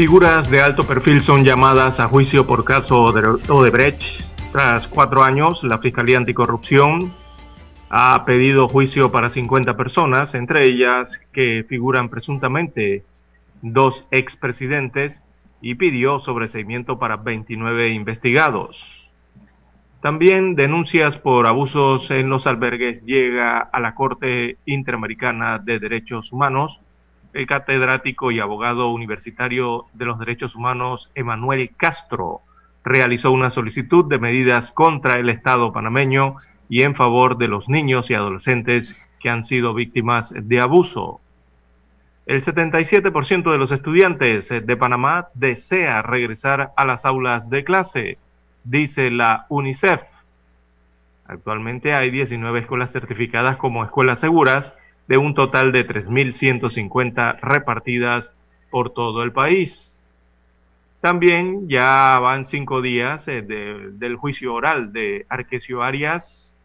Figuras de alto perfil son llamadas a juicio por caso de Odebrecht. Tras cuatro años, la Fiscalía Anticorrupción ha pedido juicio para 50 personas, entre ellas que figuran presuntamente dos expresidentes, y pidió sobreseimiento para 29 investigados. También denuncias por abusos en los albergues llega a la Corte Interamericana de Derechos Humanos el catedrático y abogado universitario de los derechos humanos Emanuel Castro realizó una solicitud de medidas contra el Estado panameño y en favor de los niños y adolescentes que han sido víctimas de abuso. El 77% de los estudiantes de Panamá desea regresar a las aulas de clase, dice la UNICEF. Actualmente hay 19 escuelas certificadas como escuelas seguras de un total de 3.150 repartidas por todo el país. También ya van cinco días eh, de, del juicio oral de Arquesio Arias,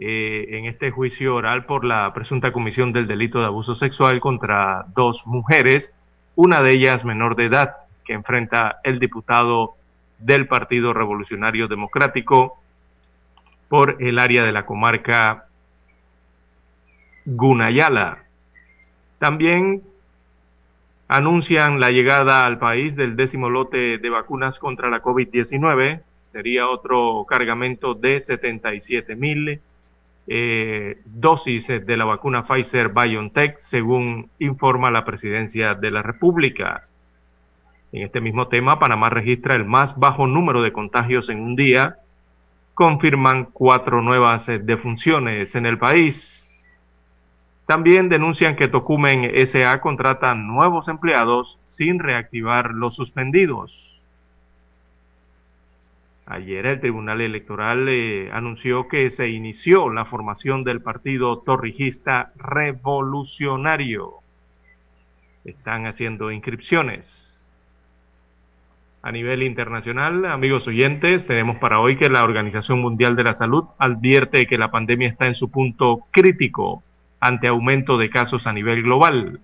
eh, en este juicio oral por la presunta comisión del delito de abuso sexual contra dos mujeres, una de ellas menor de edad, que enfrenta el diputado del Partido Revolucionario Democrático por el área de la comarca Gunayala. También anuncian la llegada al país del décimo lote de vacunas contra la COVID-19. Sería otro cargamento de 77 mil eh, dosis de la vacuna Pfizer BioNTech, según informa la presidencia de la República. En este mismo tema, Panamá registra el más bajo número de contagios en un día. Confirman cuatro nuevas defunciones en el país. También denuncian que Tocumen SA contrata nuevos empleados sin reactivar los suspendidos. Ayer el Tribunal Electoral eh, anunció que se inició la formación del partido torrijista revolucionario. Están haciendo inscripciones. A nivel internacional, amigos oyentes, tenemos para hoy que la Organización Mundial de la Salud advierte que la pandemia está en su punto crítico ante aumento de casos a nivel global.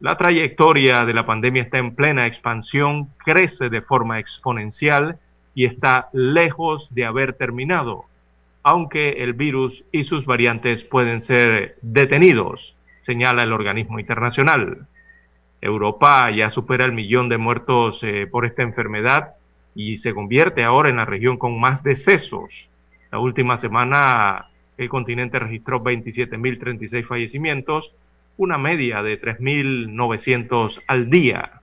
La trayectoria de la pandemia está en plena expansión, crece de forma exponencial y está lejos de haber terminado, aunque el virus y sus variantes pueden ser detenidos, señala el organismo internacional. Europa ya supera el millón de muertos eh, por esta enfermedad y se convierte ahora en la región con más decesos. La última semana el continente registró 27.036 fallecimientos, una media de 3.900 al día.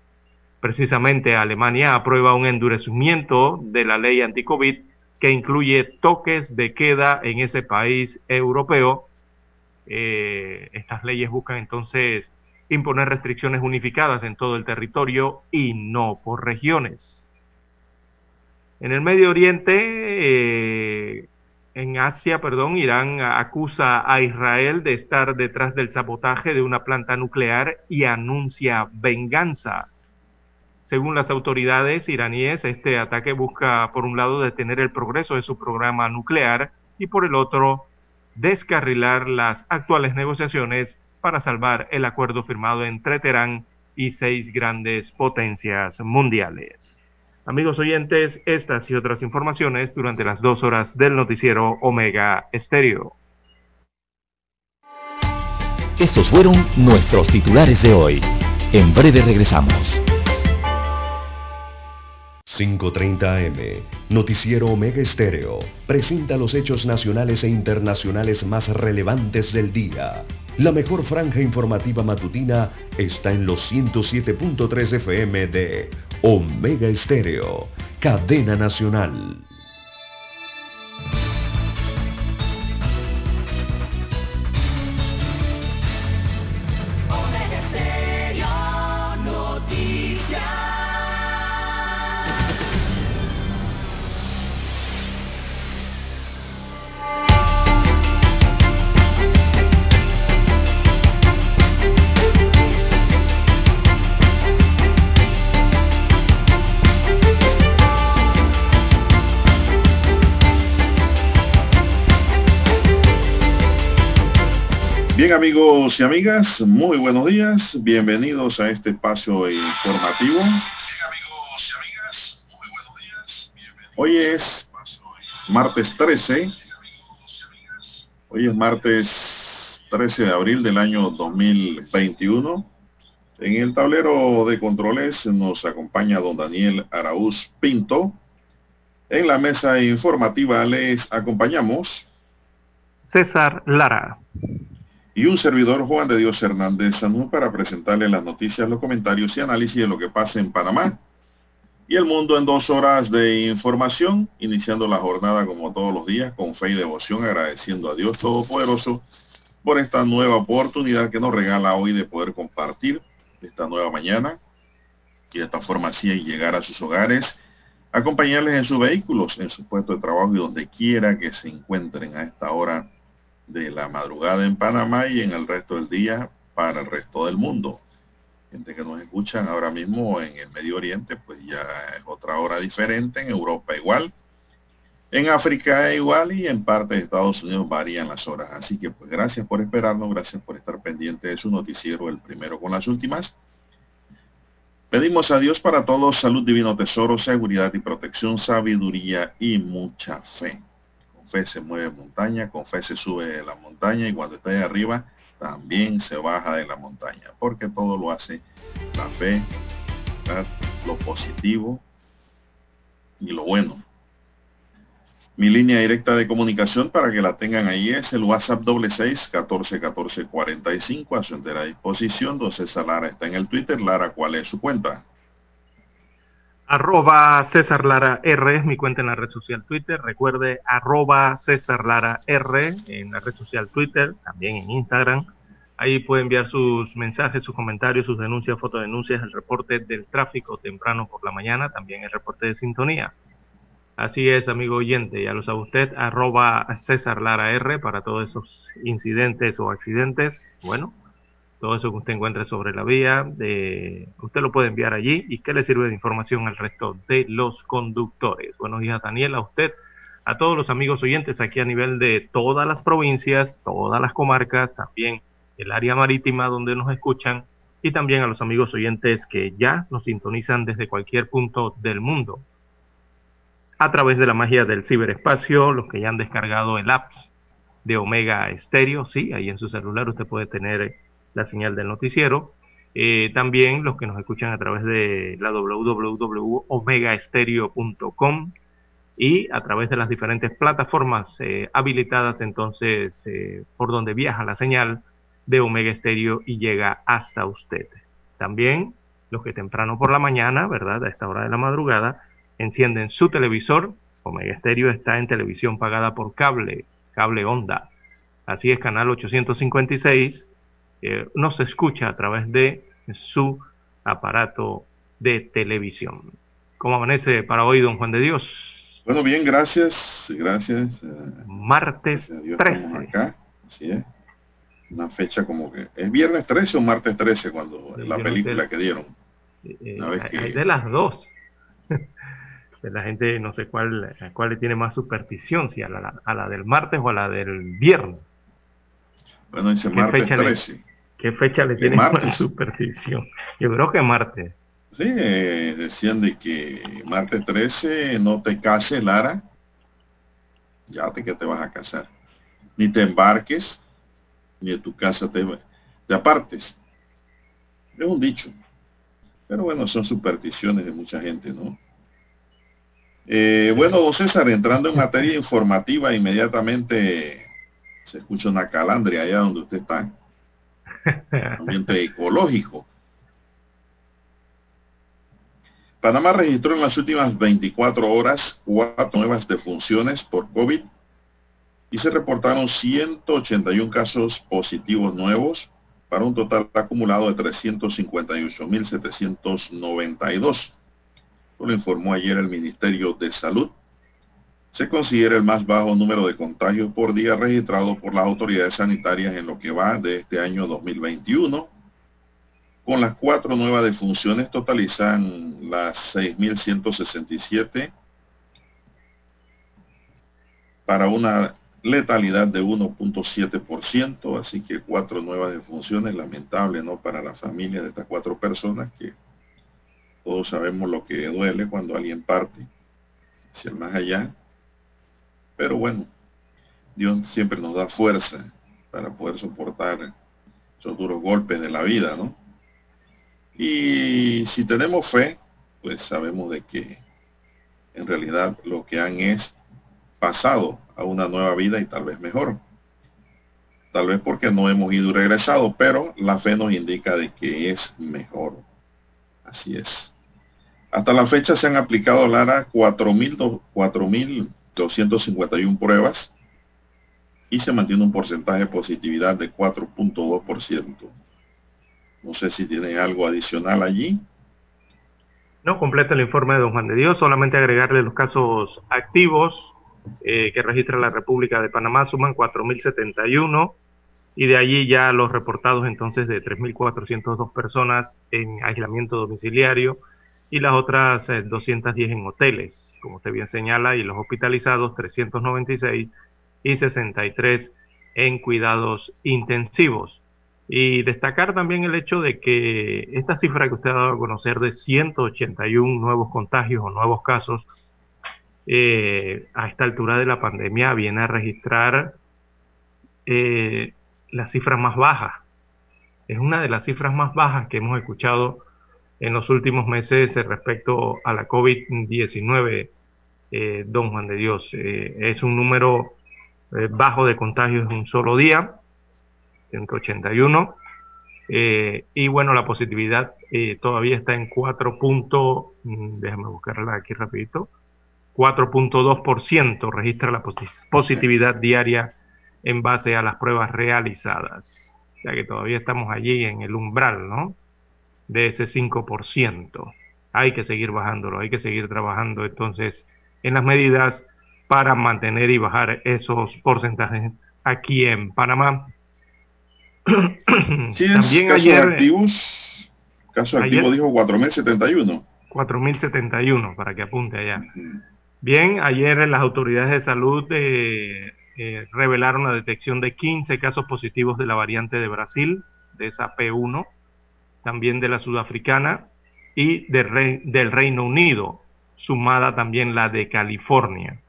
Precisamente Alemania aprueba un endurecimiento de la ley anti-COVID que incluye toques de queda en ese país europeo. Eh, estas leyes buscan entonces imponer restricciones unificadas en todo el territorio y no por regiones. En el Medio Oriente, eh, en Asia, perdón, Irán acusa a Israel de estar detrás del sabotaje de una planta nuclear y anuncia venganza. Según las autoridades iraníes, este ataque busca, por un lado, detener el progreso de su programa nuclear y, por el otro, descarrilar las actuales negociaciones para salvar el acuerdo firmado entre Teherán y seis grandes potencias mundiales. Amigos oyentes, estas y otras informaciones durante las dos horas del noticiero Omega Estéreo. Estos fueron nuestros titulares de hoy. En breve regresamos. 5.30 AM, Noticiero Omega Estéreo, presenta los hechos nacionales e internacionales más relevantes del día. La mejor franja informativa matutina está en los 107.3 FM de Omega Estéreo, cadena nacional. Bien amigos y amigas, muy buenos días, bienvenidos a este espacio informativo. Bien amigos y amigas, muy buenos días. Hoy es martes 13, hoy es martes 13 de abril del año 2021. En el tablero de controles nos acompaña don Daniel Araúz Pinto. En la mesa informativa les acompañamos César Lara y un servidor Juan de Dios Hernández Sanú para presentarle las noticias, los comentarios y análisis de lo que pasa en Panamá y el mundo en dos horas de información, iniciando la jornada como todos los días con fe y devoción, agradeciendo a Dios Todopoderoso por esta nueva oportunidad que nos regala hoy de poder compartir esta nueva mañana y de esta forma así llegar a sus hogares, acompañarles en sus vehículos, en su puesto de trabajo y donde quiera que se encuentren a esta hora de la madrugada en Panamá y en el resto del día para el resto del mundo. Gente que nos escuchan ahora mismo en el Medio Oriente, pues ya es otra hora diferente, en Europa igual, en África igual y en parte de Estados Unidos varían las horas. Así que pues gracias por esperarnos, gracias por estar pendiente de su noticiero, el primero con las últimas. Pedimos a Dios para todos salud, divino tesoro, seguridad y protección, sabiduría y mucha fe fe se mueve montaña, con fe se sube la montaña y cuando está ahí arriba también se baja de la montaña, porque todo lo hace la fe, lo positivo y lo bueno. Mi línea directa de comunicación para que la tengan ahí es el WhatsApp doble seis catorce catorce cuarenta a su entera disposición. Don César Lara está en el Twitter. Lara, ¿cuál es su cuenta? Arroba César Lara R es mi cuenta en la red social Twitter. Recuerde, arroba César Lara R en la red social Twitter, también en Instagram. Ahí puede enviar sus mensajes, sus comentarios, sus denuncias, fotodenuncias, el reporte del tráfico temprano por la mañana, también el reporte de sintonía. Así es, amigo oyente, ya lo sabe usted, arroba César Lara R para todos esos incidentes o accidentes. Bueno, todo eso que usted encuentre sobre la vía, de, usted lo puede enviar allí y que le sirve de información al resto de los conductores. Buenos días, Daniel, a usted, a todos los amigos oyentes aquí a nivel de todas las provincias, todas las comarcas, también el área marítima donde nos escuchan y también a los amigos oyentes que ya nos sintonizan desde cualquier punto del mundo. A través de la magia del ciberespacio, los que ya han descargado el apps de Omega Stereo, sí, ahí en su celular usted puede tener la señal del noticiero. Eh, también los que nos escuchan a través de la www.omegaestereo.com y a través de las diferentes plataformas eh, habilitadas entonces eh, por donde viaja la señal de Omega Estéreo y llega hasta usted. También los que temprano por la mañana, ¿verdad? A esta hora de la madrugada, encienden su televisor. Omega Estéreo está en televisión pagada por cable, cable onda. Así es, canal 856 eh, no se escucha a través de su aparato de televisión. ¿Cómo amanece para hoy, don Juan de Dios? Bueno, bien, gracias, gracias. Eh, Martes 13. Acá, así es. Una fecha como que... ¿Es viernes 13 o martes 13 cuando la película que dieron? Eh, hay de las dos. la gente no sé cuál, cuál le tiene más superstición, si a la, a la del martes o a la del viernes. Bueno, dice martes 13. ¿Qué fecha le tiene más superstición? Yo creo que martes. Sí, decían de que martes 13 no te cases, Lara. Ya te que te vas a casar. Ni te embarques, ni de tu casa te, te apartes. Es un dicho. Pero bueno, son supersticiones de mucha gente, ¿no? Eh, bueno, don César, entrando en materia informativa, inmediatamente se escucha una calandria allá donde usted está. Ambiente ecológico. Panamá registró en las últimas 24 horas cuatro nuevas defunciones por COVID y se reportaron 181 casos positivos nuevos para un total acumulado de 358.792. Lo informó ayer el Ministerio de Salud. Se considera el más bajo número de contagios por día registrado por las autoridades sanitarias en lo que va de este año 2021. Con las cuatro nuevas defunciones totalizan las 6.167 para una letalidad de 1.7%, así que cuatro nuevas defunciones, lamentable, ¿no? Para la familia de estas cuatro personas que todos sabemos lo que duele cuando alguien parte hacia el más allá. Pero bueno, Dios siempre nos da fuerza para poder soportar esos duros golpes de la vida, ¿no? Y si tenemos fe, pues sabemos de que en realidad lo que han es pasado a una nueva vida y tal vez mejor. Tal vez porque no hemos ido y regresado, pero la fe nos indica de que es mejor. Así es. Hasta la fecha se han aplicado, Lara, 4.251 pruebas y se mantiene un porcentaje de positividad de 4.2%. No sé si tiene algo adicional allí. No completa el informe de don Juan de Dios, solamente agregarle los casos activos eh, que registra la República de Panamá suman 4.071 y de allí ya los reportados entonces de 3.402 personas en aislamiento domiciliario y las otras 210 eh, en hoteles, como usted bien señala, y los hospitalizados 396 y 63 en cuidados intensivos. Y destacar también el hecho de que esta cifra que usted ha dado a conocer de 181 nuevos contagios o nuevos casos eh, a esta altura de la pandemia viene a registrar eh, la cifra más baja. Es una de las cifras más bajas que hemos escuchado en los últimos meses respecto a la COVID-19, eh, don Juan de Dios. es un número bajo de contagios en un solo día, 181. y bueno, la positividad todavía está en 4 puntos, mm, déjame buscarla aquí rapidito, 4.2% registra la positividad diaria en base a las pruebas realizadas. O sea que todavía estamos allí en el umbral, ¿no? De ese 5%. Hay que seguir bajándolo, hay que seguir trabajando entonces en las medidas para mantener y bajar esos porcentajes aquí en Panamá. Sí, También casos ayer, activos, caso activo dijo 4.071. 4.071, para que apunte allá. Bien, ayer las autoridades de salud eh, eh, revelaron la detección de 15 casos positivos de la variante de Brasil, de esa P1, también de la sudafricana y del Reino Unido, sumada también la de California.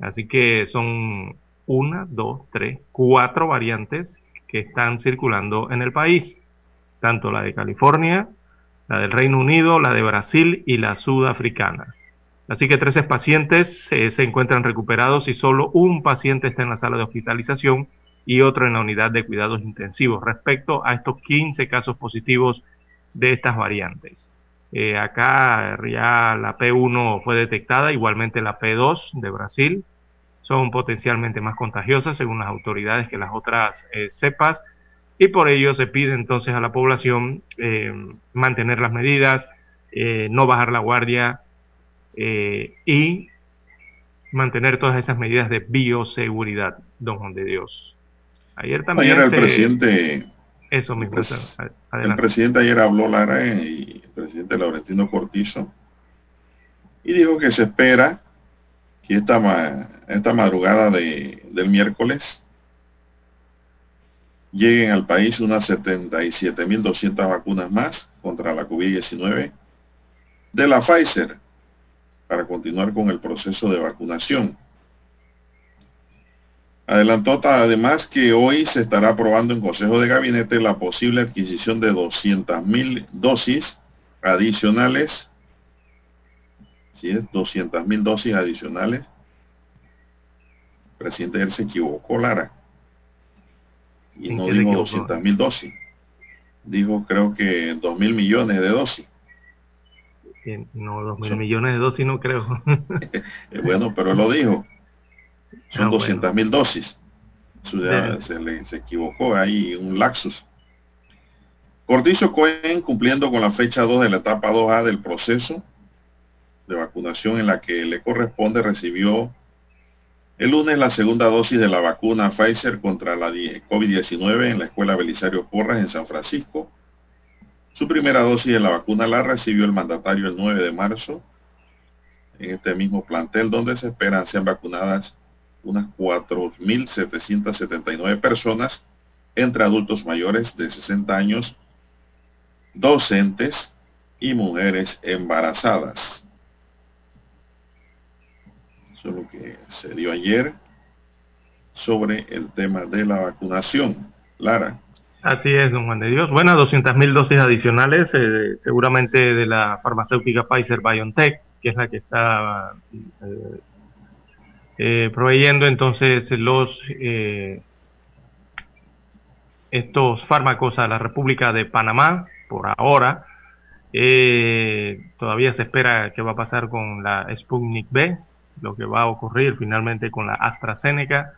Así que son una, dos, tres, cuatro variantes que están circulando en el país, tanto la de California, la del Reino Unido, la de Brasil y la sudafricana. Así que 13 pacientes se encuentran recuperados y solo un paciente está en la sala de hospitalización y otro en la unidad de cuidados intensivos respecto a estos 15 casos positivos de estas variantes. Eh, acá ya la P1 fue detectada, igualmente la P2 de Brasil. Son potencialmente más contagiosas según las autoridades que las otras eh, cepas y por ello se pide entonces a la población eh, mantener las medidas, no bajar la guardia, y mantener todas esas medidas de bioseguridad, don Juan de Dios. Ayer también ayer el presidente eso mismo. El, presidente ayer habló Lara y el presidente Laurentino Cortizo y dijo que se espera que esta, esta madrugada de, del miércoles lleguen al país unas 77.200 vacunas más contra la COVID-19 de la Pfizer para continuar con el proceso de vacunación. Adelantó además que hoy se estará aprobando en Consejo de Gabinete la posible adquisición de 200.000 dosis adicionales Si es 200 mil dosis adicionales, el presidente él se equivocó, Lara. Y no dijo 200 mil dosis. Dijo creo que 2 mil millones de dosis. No, 2 mil millones de dosis no creo. Eh, bueno, pero lo dijo. Son 200 ah, mil dosis. se, le, se equivocó ahí, un laxus. Cortizo Cohen, cumpliendo con la fecha 2 de la etapa 2A del proceso de vacunación en la que le corresponde, recibió el lunes la segunda dosis de la vacuna Pfizer contra la COVID-19 en la Escuela Belisario Porras en San Francisco. Su primera dosis de la vacuna la recibió el mandatario el 9 de marzo en este mismo plantel donde se esperan sean vacunadas unas 4.779 personas entre adultos mayores de 60 años docentes y mujeres embarazadas. Eso es lo que se dio ayer sobre el tema de la vacunación. Lara. Así es, don Juan de Dios. Bueno, 200.000 dosis adicionales, eh, seguramente de la farmacéutica Pfizer BioNTech, que es la que está eh, eh, proveyendo entonces los estos fármacos a la República de Panamá por ahora. Eh, todavía se espera qué va a pasar con la Sputnik B, lo que va a ocurrir finalmente con la AstraZeneca.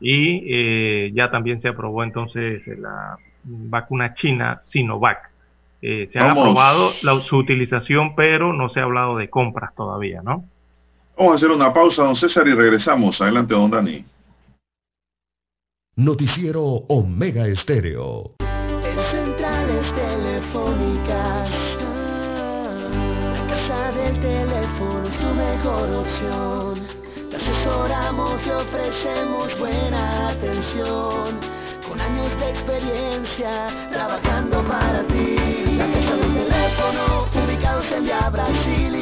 Y eh, ya también se aprobó entonces la vacuna china Sinovac. Eh, se ha aprobado su utilización, pero no se ha hablado de compras todavía, ¿no? Vamos a hacer una pausa, don César, y regresamos. Adelante, don Dani. Noticiero Omega Estéreo. Te asesoramos y ofrecemos buena atención. Con años de experiencia trabajando para ti. La casa del teléfono, ubicados en Via Brasil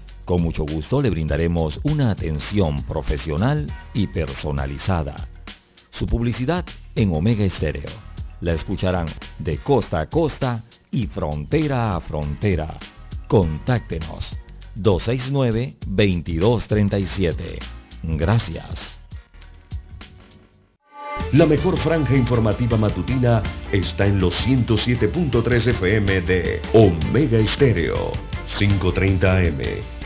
Con mucho gusto le brindaremos una atención profesional y personalizada. Su publicidad en Omega Estéreo. La escucharán de costa a costa y frontera a frontera. Contáctenos 269-2237. Gracias. La mejor franja informativa matutina está en los 107.3 FM de Omega Estéreo. 5.30 AM.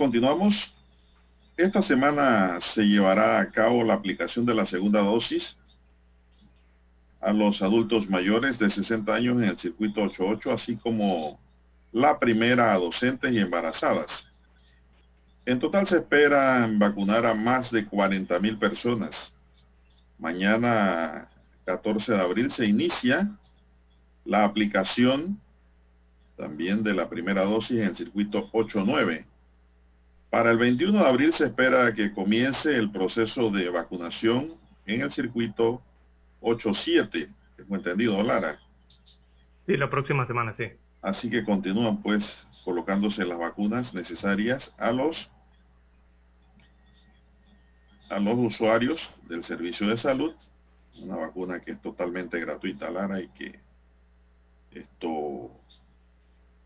Continuamos esta semana se llevará a cabo la aplicación de la segunda dosis a los adultos mayores de 60 años en el circuito 88, así como la primera a docentes y embarazadas. En total se espera vacunar a más de 40 mil personas. Mañana, 14 de abril, se inicia la aplicación también de la primera dosis en el circuito 89. Para el 21 de abril se espera que comience el proceso de vacunación en el circuito 87, tengo entendido, Lara. Sí, la próxima semana, sí. Así que continúan pues colocándose las vacunas necesarias a los a los usuarios del servicio de salud, una vacuna que es totalmente gratuita, Lara, y que esto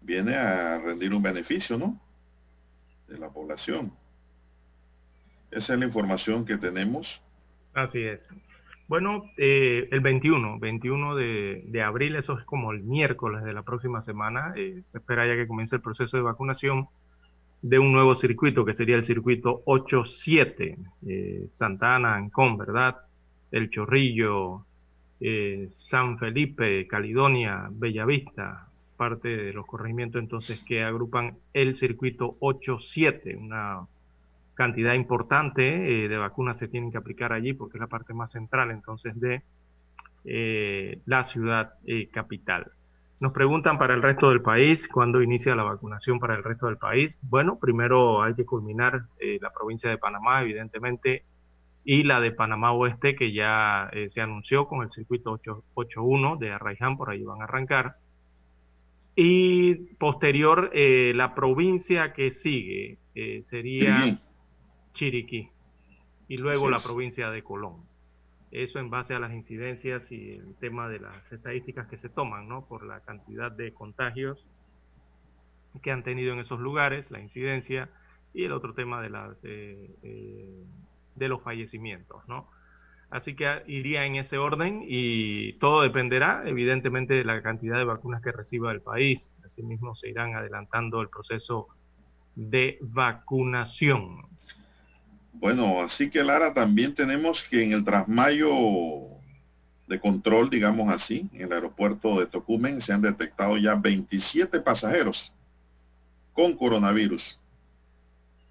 viene a rendir un beneficio, ¿no? De la población. Esa es la información que tenemos. Así es. Bueno, eh, el 21, 21 de, abril, eso es como el miércoles de la próxima semana, eh, se espera ya que comience el proceso de vacunación de un nuevo circuito, que sería el circuito 87, eh, Santa Ana, Ancón, ¿verdad? El Chorrillo, eh, San Felipe, Caledonia, Bellavista, parte de los corregimientos entonces que agrupan el circuito 87, una cantidad importante eh, de vacunas se tienen que aplicar allí porque es la parte más central entonces de eh, la ciudad eh, capital. Nos preguntan para el resto del país, ¿cuándo inicia la vacunación para el resto del país? Bueno, primero hay que culminar la provincia de Panamá, evidentemente, y la de Panamá Oeste, que ya se anunció con el circuito 881 de Arraiján, por ahí van a arrancar. Y posterior, la provincia que sigue sería Chiriquí y luego la provincia de Colón. Eso en base a las incidencias y el tema de las estadísticas que se toman, ¿no? Por la cantidad de contagios que han tenido en esos lugares, la incidencia y el otro tema de las eh, eh, de los fallecimientos, ¿no? Así que iría en ese orden y todo dependerá, evidentemente, de la cantidad de vacunas que reciba el país. Asimismo, se irán adelantando el proceso de vacunación. Bueno, así que Lara, también tenemos que en el trasmayo de control, digamos así, en el aeropuerto de Tocumen se han detectado ya 27 pasajeros con coronavirus,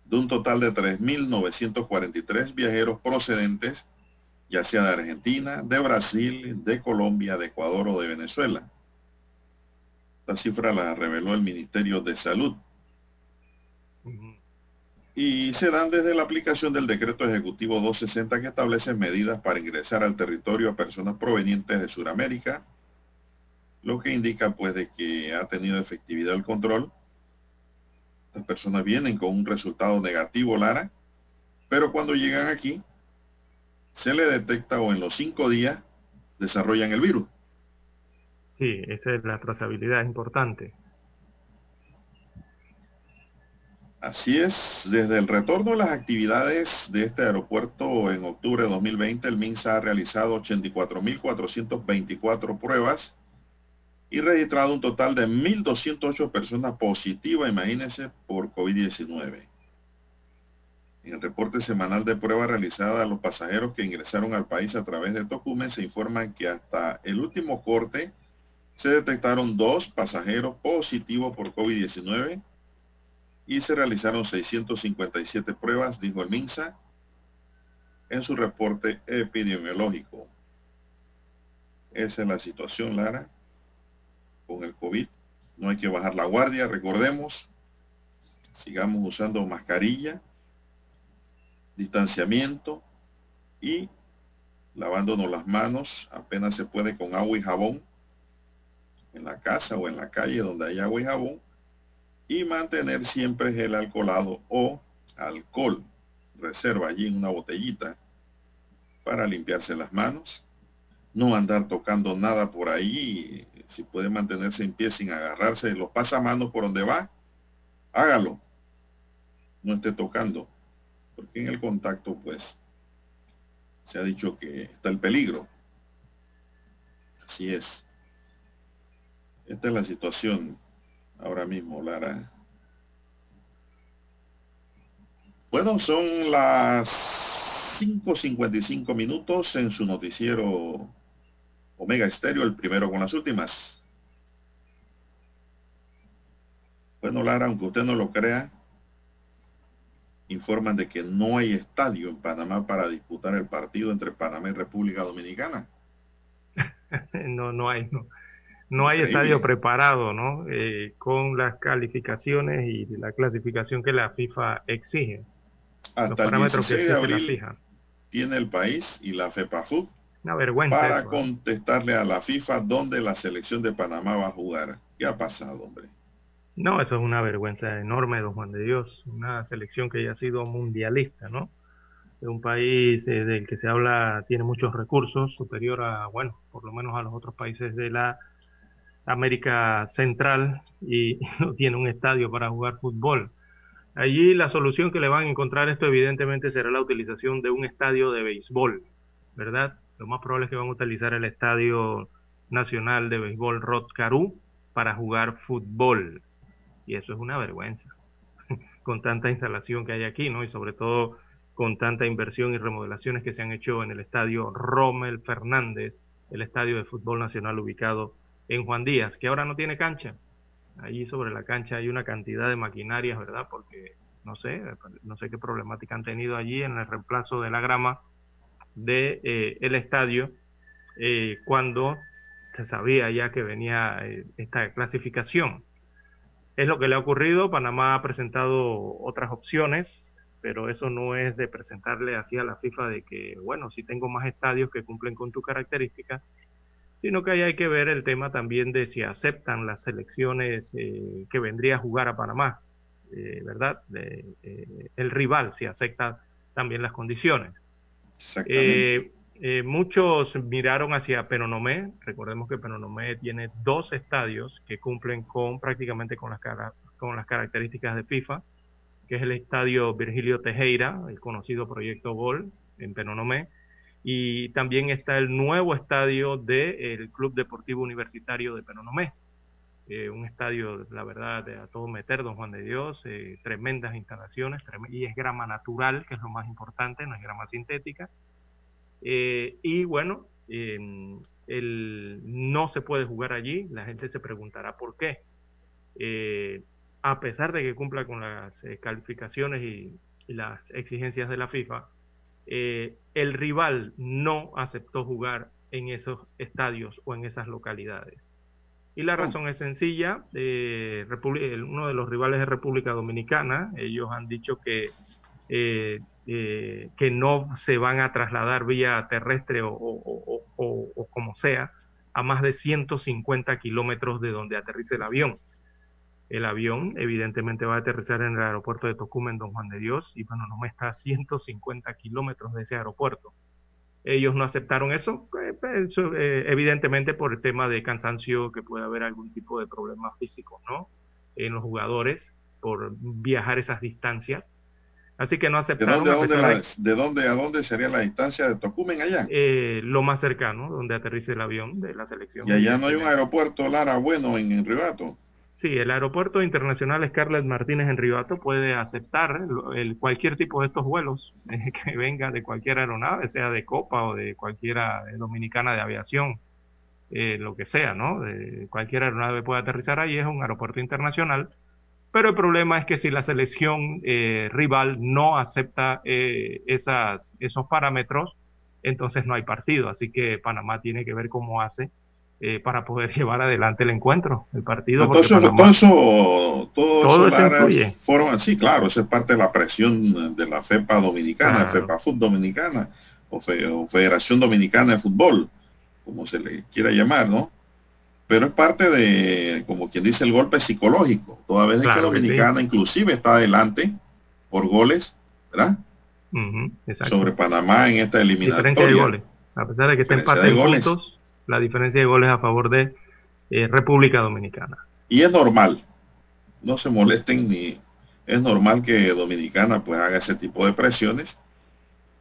de un total de 3.943 viajeros procedentes, ya sea de Argentina, de Brasil, de Colombia, de Ecuador o de Venezuela. Esta cifra la reveló el Ministerio de Salud y se dan desde la aplicación del decreto ejecutivo 260 que establece medidas para ingresar al territorio a personas provenientes de Sudamérica, lo que indica pues de que ha tenido efectividad el control. Las personas vienen con un resultado negativo, Lara, pero cuando llegan aquí se le detecta o en los cinco días desarrollan el virus. Sí, esa es la trazabilidad importante. Así es, desde el retorno de las actividades de este aeropuerto en octubre de 2020, el MINSA ha realizado 84.424 pruebas y registrado un total de 1.208 personas positivas, imagínense, por COVID-19. En el reporte semanal de pruebas realizada a los pasajeros que ingresaron al país a través de Tocumen se informa que hasta el último corte se detectaron dos pasajeros positivos por COVID-19 y se realizaron 657 pruebas, dijo el MINSA en su reporte epidemiológico. Esa es la situación, Lara, con el COVID. No hay que bajar la guardia, recordemos. Sigamos usando mascarilla, distanciamiento y lavándonos las manos apenas se puede con agua y jabón en la casa o en la calle donde hay agua y jabón y mantener siempre gel alcoholado o alcohol. Reserva allí en una botellita para limpiarse las manos. No andar tocando nada por ahí. Si puede mantenerse en pie sin agarrarse los pasamanos por donde va, hágalo. No esté tocando. Porque en el contacto, pues, se ha dicho que está el peligro. Así es. Esta es la situación ahora mismo, Lara. Bueno, son las 5.55 minutos en su noticiero Omega Estéreo, el primero con las últimas. Bueno, Lara, aunque usted no lo crea, informan de que no hay estadio en Panamá para disputar el partido entre Panamá y República Dominicana. no, no hay, no no hay estadio preparado, ¿no? Eh, con las calificaciones y la clasificación que la FIFA exige. Hasta los parámetros que se la fija. Tiene el país y la FEPAFUT Una vergüenza para ¿eh? contestarle a la FIFA dónde la selección de Panamá va a jugar. ¿Qué ha pasado, hombre? No, eso es una vergüenza enorme, don Juan de Dios. Una selección que ya ha sido mundialista, ¿no? De un país eh, del que se habla, tiene muchos recursos, superior a, bueno, por lo menos a los otros países de la América Central y no tiene un estadio para jugar fútbol. Allí la solución que le van a encontrar esto evidentemente será la utilización de un estadio de béisbol, ¿verdad? Lo más probable es que van a utilizar el Estadio Nacional de Béisbol Rod Caru para jugar fútbol. Y eso es una vergüenza, con tanta instalación que hay aquí, ¿no? Y sobre todo con tanta inversión y remodelaciones que se han hecho en el Estadio Rommel Fernández, el Estadio de Fútbol Nacional ubicado en Juan Díaz, que ahora no tiene cancha. Allí sobre la cancha hay una cantidad de maquinarias, ¿verdad? Porque no sé, no sé qué problemática han tenido allí en el reemplazo de la grama de, eh, estadio eh, cuando se sabía ya que venía eh, esta clasificación. Es lo que le ha ocurrido. Panamá ha presentado otras opciones, pero eso no es de presentarle así a la FIFA de que, bueno, si tengo más estadios que cumplen con tu característica, sino que ahí hay que ver el tema también de si aceptan las selecciones eh, que vendría a jugar a Panamá, eh, ¿verdad? De, el rival, si acepta también las condiciones. Exactamente. Eh, muchos miraron hacia Penonomé. Recordemos que Penonomé tiene dos estadios que cumplen con prácticamente con las, características de FIFA, que es el estadio Virgilio Tejera, el conocido Proyecto Gol en Penonomé, y también está el nuevo estadio del Club Deportivo Universitario de Penonomé. Eh, un estadio, la verdad, de a todo meter, don Juan de Dios, eh, tremendas instalaciones, y es grama natural, que es lo más importante, no es grama sintética eh, y bueno, em, no se puede jugar allí. La gente se preguntará por qué. Eh, a pesar de que cumpla con las eh, calificaciones y, las exigencias de la FIFA, el rival no aceptó jugar en esos estadios o en esas localidades. Y la oh. razón es sencilla, uno de los rivales de República Dominicana, ellos han dicho que eh, que no se van a trasladar vía terrestre o, como sea a más de 150 kilómetros de donde aterrice el avión. El avión evidentemente va a aterrizar en el aeropuerto de Tocumen, Don Juan de Dios, y bueno, no me está a 150 kilómetros de ese aeropuerto. Ellos no aceptaron eso, eh, pues, eh, evidentemente por el tema de cansancio, que puede haber algún tipo de problema físico, ¿no? En los jugadores por viajar esas distancias Así que no aceptaron. ¿De dónde, a dónde sería la distancia de Tocumen allá? Eh, lo más cercano, donde aterrice el avión de la selección. ¿Y allá no hay un aeropuerto Lara bueno en, en Ribato? Sí, el aeropuerto internacional Scarlett Martínez en Ribato puede aceptar el, cualquier tipo de estos vuelos eh, que venga de cualquier aeronave, sea de Copa o de cualquiera dominicana de aviación, eh, lo que sea, ¿no? De cualquier aeronave puede aterrizar ahí, es un aeropuerto internacional pero el problema es que si la selección eh, rival no acepta eh, esas, esos parámetros, entonces no hay partido. Así que Panamá tiene que ver cómo hace eh, para poder llevar adelante el encuentro, el partido. Todo eso, todo todo, eso, influye. sí, claro, eso es parte de la presión de la FEPA dominicana, FEPA Fútbol Dominicana, o Federación Dominicana de Fútbol, como se le quiera llamar, ¿no? Pero es parte de, como quien dice, el golpe psicológico. Toda vez que Dominicana inclusive está adelante por goles, ¿verdad? Sobre Panamá en esta eliminatoria. Diferencia de goles. A pesar de que está empate en puntos, la diferencia de goles a favor de eh, República Dominicana. Y es normal. No se molesten ni... Es normal que Dominicana pues haga ese tipo de presiones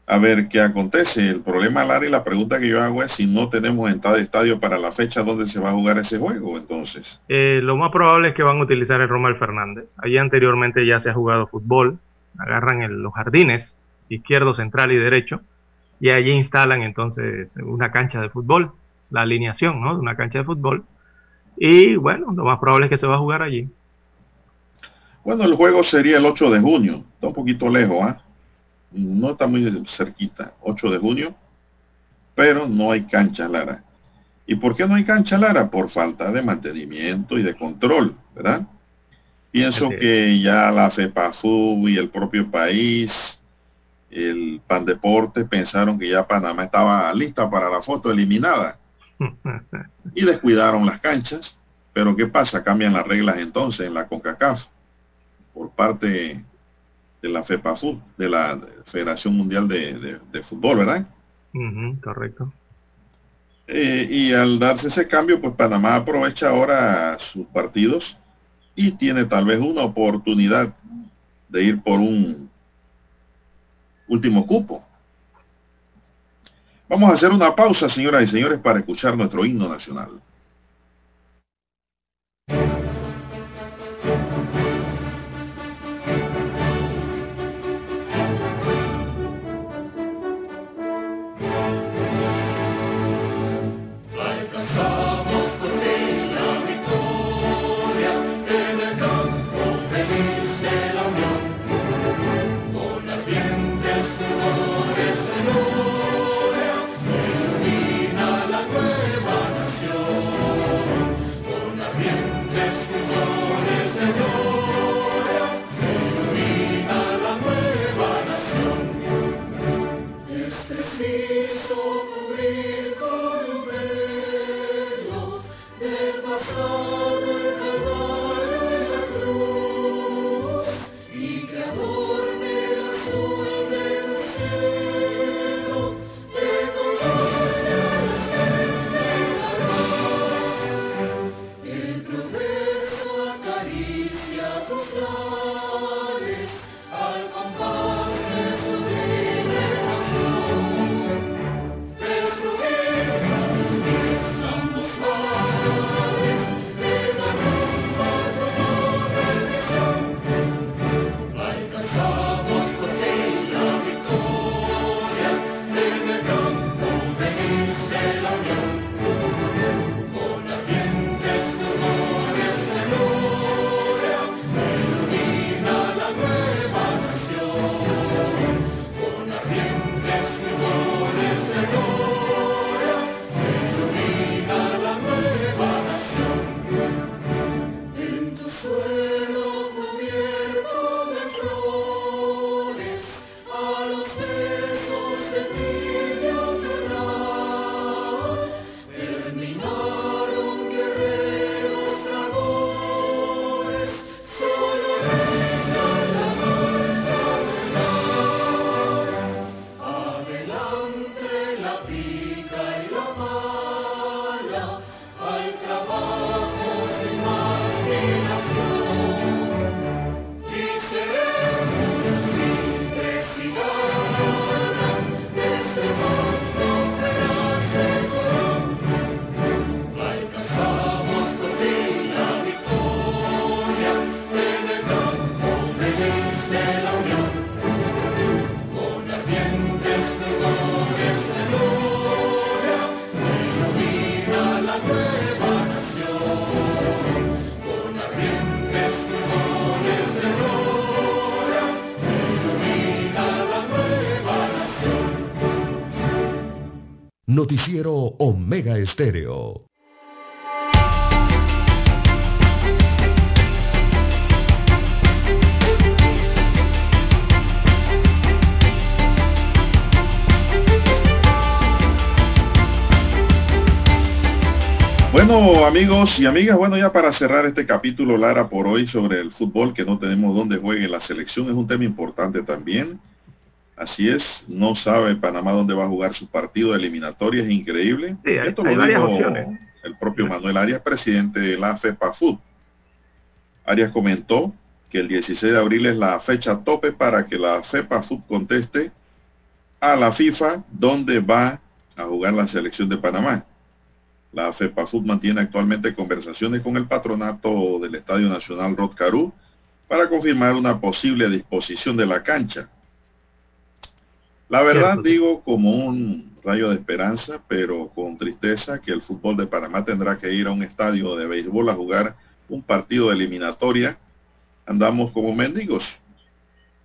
a ver qué acontece. El problema, Larry, la pregunta que yo hago es si no tenemos entrada de estadio para la fecha donde se va a jugar ese juego, entonces. Eh, lo más probable es que van a utilizar el Romel Fernández. Allí anteriormente ya se ha jugado fútbol, agarran en los jardines, izquierdo, central y derecho, y allí instalan entonces una cancha de fútbol, la alineación, ¿no? De una cancha de fútbol. Y bueno, lo más probable es que se va a jugar allí. Bueno, el juego sería el 8 de junio, está un poquito lejos, ¿ah? No está muy cerquita, 8 de junio, pero no hay cancha Lara. ¿Y por qué no hay cancha Lara? Por falta de mantenimiento y de control, ¿verdad? Pienso que ya la FEPAFU y el propio país, el PAN Deporte, pensaron que ya Panamá estaba lista para la foto eliminada. y descuidaron las canchas. Pero ¿qué pasa? Cambian las reglas entonces en la CONCACAF por parte de la FEPAFU, de la Federación Mundial de, Fútbol, ¿verdad? correcto. Eh, y al darse ese cambio, pues Panamá aprovecha ahora sus partidos y tiene tal vez una oportunidad de ir por un último cupo. Vamos a hacer una pausa, señoras y señores, para escuchar nuestro himno nacional. Noticiero Omega Estéreo. Bueno, amigos y amigas, bueno, ya para cerrar este capítulo, Lara, por hoy sobre el fútbol, que no tenemos dónde juegue la selección, es un tema importante también. Así es, no sabe Panamá dónde va a jugar su partido de eliminatoria, es increíble. Esto lo dijo el propio Manuel Arias, presidente de la FEPAFUT. Arias comentó que el 16 de abril es la fecha tope para que la FEPAFUT conteste a la FIFA dónde va a jugar la selección de Panamá. La FEPAFUT mantiene actualmente conversaciones con el patronato del Estadio Nacional Rod para confirmar una posible disposición de la cancha. La verdad digo como un rayo de esperanza, pero con tristeza que el fútbol de Panamá tendrá que ir a un estadio de béisbol a jugar un partido de eliminatoria. Andamos como mendigos,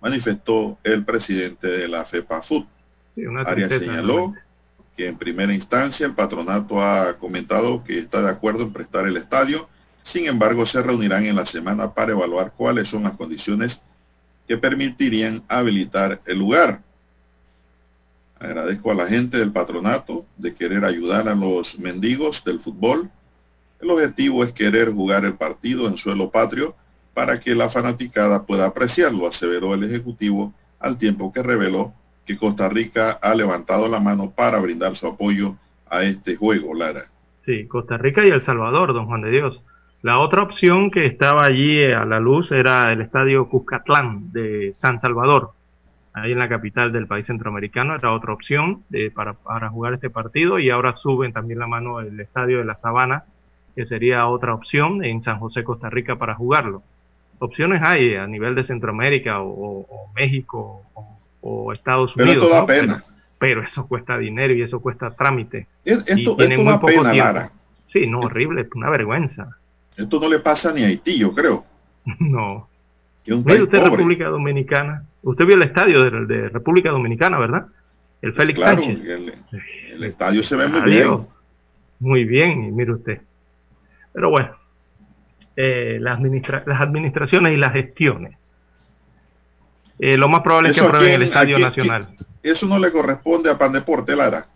manifestó el presidente de la FEPAFUT. Sí, Arias señaló que en primera instancia el patronato ha comentado que está de acuerdo en prestar el estadio, sin embargo se reunirán en la semana para evaluar cuáles son las condiciones que permitirían habilitar el lugar. Agradezco a la gente del patronato de querer ayudar a los mendigos del fútbol. El objetivo es querer jugar el partido en suelo patrio para que la fanaticada pueda apreciarlo, aseveró el Ejecutivo al tiempo que reveló que Costa Rica ha levantado la mano para brindar su apoyo a este juego, Lara. Sí, Costa Rica y El Salvador, don Juan de Dios. La otra opción que estaba allí a la luz era el estadio Cuscatlán de San Salvador, ahí en la capital del país centroamericano, era otra opción para, para, jugar este partido y ahora suben también la mano el estadio de las Sabanas, que sería otra opción en San José, Costa Rica para jugarlo. Opciones hay a nivel de Centroamérica o, México o, Estados Unidos. Pero esto da pena. Pero, eso cuesta dinero y eso cuesta trámite. Esto, y tienen muy poco pena, Lara. Sí, no, horrible, una vergüenza. Esto no le pasa ni a Haití, yo creo. no. Mire usted República Dominicana. Usted vio el estadio de, República Dominicana, ¿verdad? El Félix Sánchez. El, estadio se ve muy bien. Muy bien, y mire usted. Pero bueno, eh, las, administraciones y las gestiones. Eh, lo más probable es que aprueben el Estadio Nacional. eso no le corresponde a Pandeporte, Lara.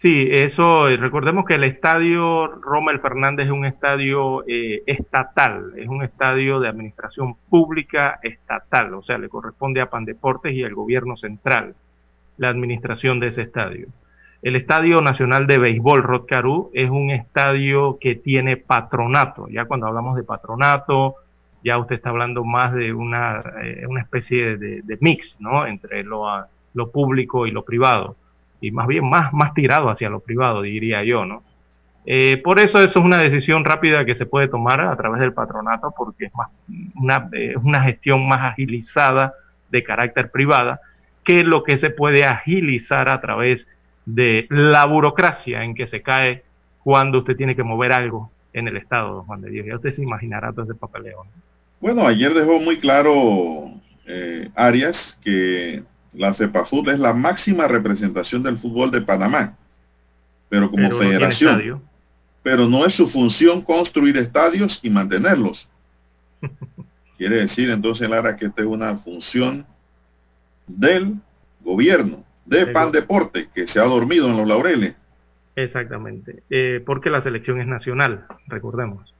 Sí, eso, recordemos que el estadio Rommel Fernández es un estadio eh, estatal, es un estadio de administración pública estatal, o sea, le corresponde a Pandeportes y al gobierno central la administración de ese estadio. El Estadio Nacional de Béisbol Rotcarú es un estadio que tiene patronato, ya cuando hablamos de patronato, ya usted está hablando más de una, eh, especie de, mix, ¿no? Entre lo, lo público y lo privado y más bien más, más tirado hacia lo privado, diría yo, ¿no? Eh, por eso eso es una decisión rápida que se puede tomar a través del patronato porque es más una, eh, una gestión más agilizada de carácter privada que lo que se puede agilizar a través de la burocracia en que se cae cuando usted tiene que mover algo en el Estado, Juan de Dios. Ya usted se imaginará todo ese papeleo. Bueno, ayer dejó muy claro eh, Arias que la FEPAFUT es la máxima representación del fútbol de Panamá, pero como federación. pero no es su función construir estadios y mantenerlos. Quiere decir entonces, Lara, que esta es una función del gobierno, de Pan Deporte, que se ha dormido en los laureles. Exactamente, eh, porque la selección es nacional, recordemos.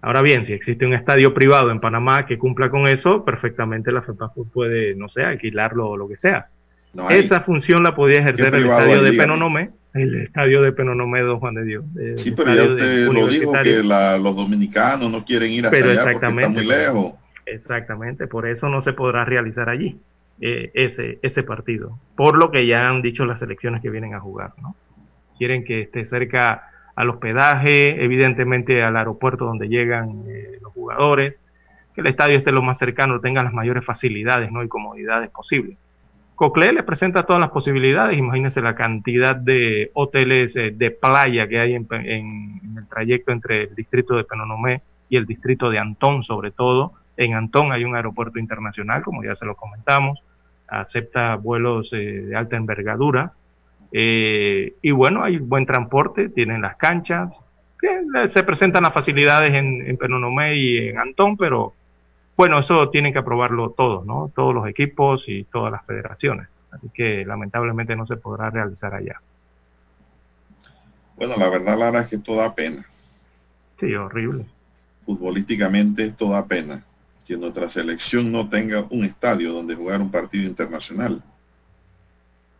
Ahora bien, si existe un estadio privado en Panamá que cumpla con eso, perfectamente la FEPAFUT puede, no sé, alquilarlo o lo que sea. Esa función la podía ejercer el estadio de Penonomé, el estadio de Penonomé, don Juan de Dios. Sí, pero ya usted lo dijo que los dominicanos no quieren ir hasta allá porque está muy lejos. Exactamente, por eso no se podrá realizar allí eh, ese, ese partido, por lo que ya han dicho las selecciones que vienen a jugar, ¿no? Quieren que esté cerca al hospedaje, evidentemente al aeropuerto donde llegan eh, los jugadores, que el estadio esté lo más cercano, tenga las mayores facilidades ¿no? y comodidades posibles. Cocle le presenta todas las posibilidades, imagínense la cantidad de hoteles eh, de playa que hay en, el trayecto entre el distrito de Penonomé y el distrito de Antón, sobre todo. En Antón hay un aeropuerto internacional, como ya se lo comentamos, acepta vuelos eh, de alta envergadura, eh, y bueno, hay buen transporte, tienen las canchas, se presentan las facilidades en, en Penonomé y en Antón, pero bueno, eso tienen que aprobarlo todos, ¿no? Todos los equipos y todas las federaciones. Así que lamentablemente no se podrá realizar allá. Bueno, la verdad, Lara, es que esto da pena. Sí, horrible. Futbolísticamente esto da pena. Que nuestra selección no tenga un estadio donde jugar un partido internacional.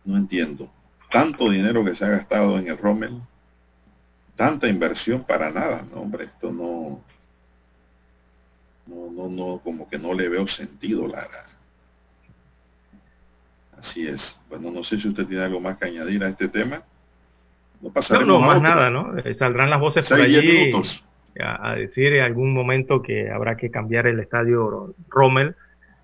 No entiendo tanto dinero que se ha gastado en el Rommel, tanta inversión para nada, no hombre, esto no, no, no, no, como que no le veo sentido, Lara. Así es. Bueno, no sé si usted tiene algo más que añadir a este tema. No pasaremos no, más nada, ¿no? Eh, saldrán las voces por allí a, a, decir en algún momento que habrá que cambiar el estadio Rommel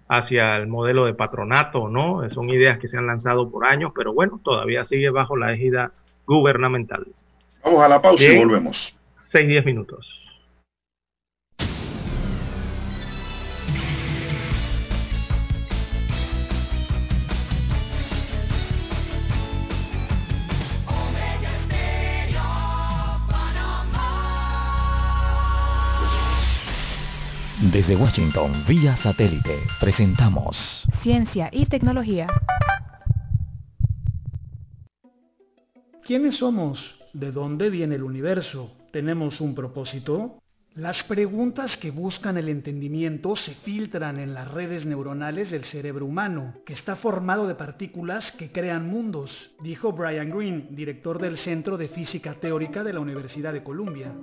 hacia el modelo de patronato, ¿no? Son ideas que se han lanzado por años, pero bueno, todavía sigue bajo la égida gubernamental. Vamos a la pausa y volvemos. Seis, diez minutos. Desde Washington, vía satélite, presentamos Ciencia y Tecnología. ¿Quiénes somos? ¿De dónde viene el universo? ¿Tenemos un propósito? Las preguntas que buscan el entendimiento se filtran en las redes neuronales del cerebro humano, que está formado de partículas que crean mundos, dijo Brian Greene, director del Centro de Física Teórica de la Universidad de Columbia.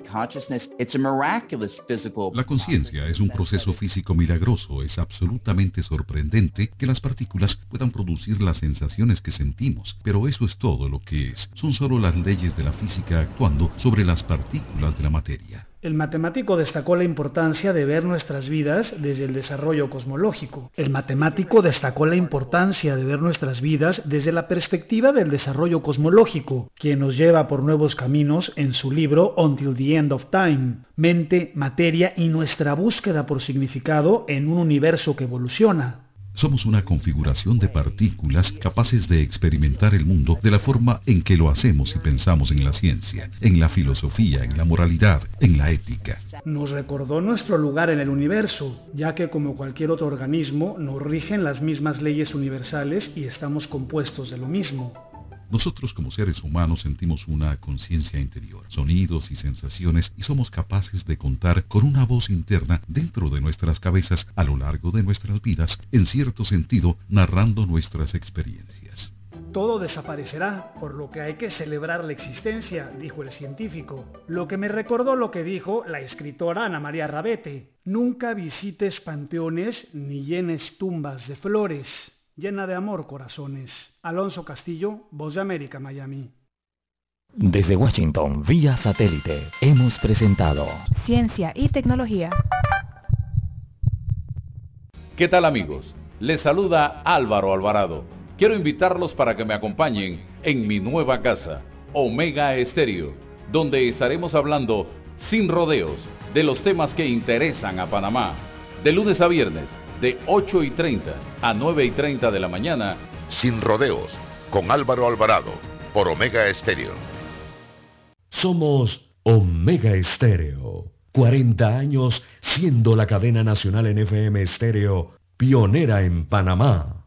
La conciencia es un proceso físico milagroso. Es absolutamente sorprendente que las partículas puedan producir las sensaciones que sentimos, pero eso es todo lo que es. Son solo las leyes de la física actuando sobre las partículas de la materia. El matemático destacó la importancia de ver nuestras vidas desde el desarrollo cosmológico. El matemático destacó la importancia de ver nuestras vidas desde la perspectiva del desarrollo cosmológico, quien nos lleva por nuevos caminos en su libro Until the End of Time, mente, materia y nuestra búsqueda por significado en un universo que evoluciona. Somos una configuración de partículas capaces de experimentar el mundo de la forma en que lo hacemos y pensamos en la ciencia, en la filosofía, en la moralidad, en la ética. Nos recordó nuestro lugar en el universo, ya que como cualquier otro organismo nos rigen las mismas leyes universales y estamos compuestos de lo mismo. Nosotros como seres humanos sentimos una conciencia interior, sonidos y sensaciones y somos capaces de contar con una voz interna dentro de nuestras cabezas a lo largo de nuestras vidas, en cierto sentido narrando nuestras experiencias. Todo desaparecerá, por lo que hay que celebrar la existencia, dijo el científico. Lo que me recordó lo que dijo la escritora Ana María Rabete. Nunca visites panteones ni llenes tumbas de flores llena de amor corazones. Alonso Castillo, Voz de América, Miami. Desde Washington, vía satélite, hemos presentado Ciencia y Tecnología. ¿Qué tal amigos? Les saluda Álvaro Alvarado. Quiero invitarlos para que me acompañen en mi nueva casa, Omega Estéreo, donde estaremos hablando sin rodeos de los temas que interesan a Panamá, de lunes a viernes de 8 y 30 a 9 y 30 de la mañana. Sin rodeos, con Álvaro Alvarado, por Omega Estéreo. Somos Omega Estéreo. 40 años siendo la cadena nacional en FM Estéreo, pionera en Panamá.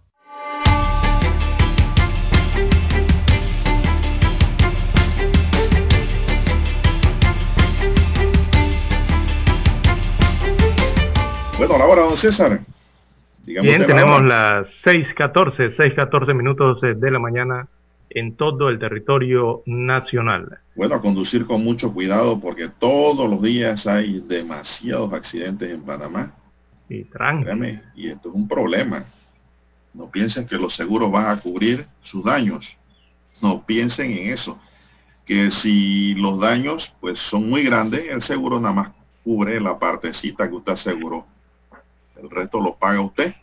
Bueno, la hora, don César. Bien, tenemos las 6.14, 6.14 minutos de la mañana en todo el territorio nacional. Bueno, a conducir con mucho cuidado porque todos los días hay demasiados accidentes en Panamá. Y tranquilo. Y esto es un problema. No piensen que los seguros van a cubrir sus daños. No piensen en eso. Que si los daños pues son muy grandes, el seguro nada más cubre la partecita que usted aseguró el resto lo paga usted,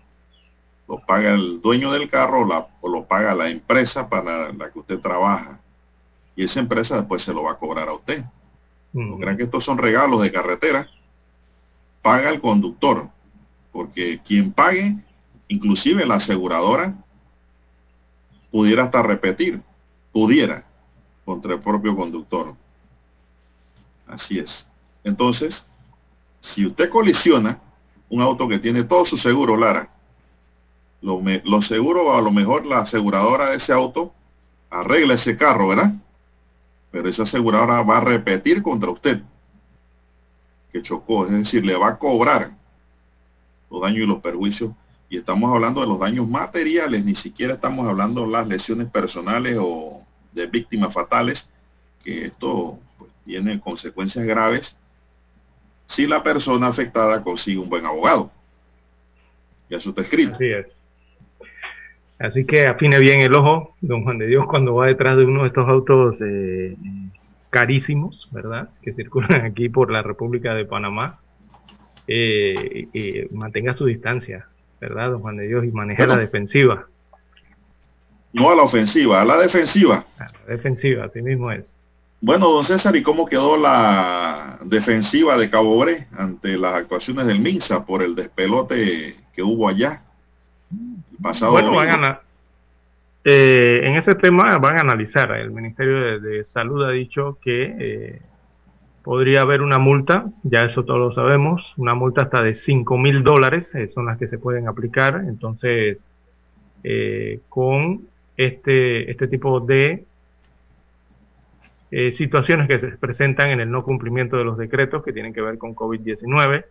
lo paga el dueño del carro o lo paga la empresa para la que usted trabaja. Y esa empresa después se lo va a cobrar a usted. No crean que estos son regalos de carretera. Paga el conductor, porque quien pague, inclusive la aseguradora, pudiera hasta repetir, pudiera, contra el propio conductor. Así es. Entonces, si usted colisiona, un auto que tiene todo su seguro, Lara, lo, me, lo seguro, a lo mejor la aseguradora de ese auto arregla ese carro, ¿verdad? Pero esa aseguradora va a repetir contra usted que chocó, es decir, le va a cobrar los daños y los perjuicios. Y estamos hablando de los daños materiales, ni siquiera estamos hablando de las lesiones personales o de víctimas fatales, que esto pues, tiene consecuencias graves si la persona afectada consigue un buen abogado. Y eso está escrito. Así es. Así que afine bien el ojo, don Juan de Dios, cuando va detrás de uno de estos autos eh, carísimos, ¿verdad? Que circulan aquí por la República de Panamá. Eh, mantenga su distancia, ¿verdad, don Juan de Dios? Y maneje la defensiva. No a la ofensiva, a la defensiva. A la defensiva, así mismo es. Bueno, don César, ¿y cómo quedó la defensiva de Cabo Bre ante las actuaciones del Minsa por el despelote que hubo allá? El pasado bueno, van a, eh, en ese tema van a analizar. El Ministerio de, Salud ha dicho que eh, podría haber una multa, ya eso todos lo sabemos, una multa hasta de 5 mil dólares, eh, son las que se pueden aplicar. Entonces, con este, este tipo de eh, situaciones que se presentan en el no cumplimiento de los decretos que tienen que ver con COVID-19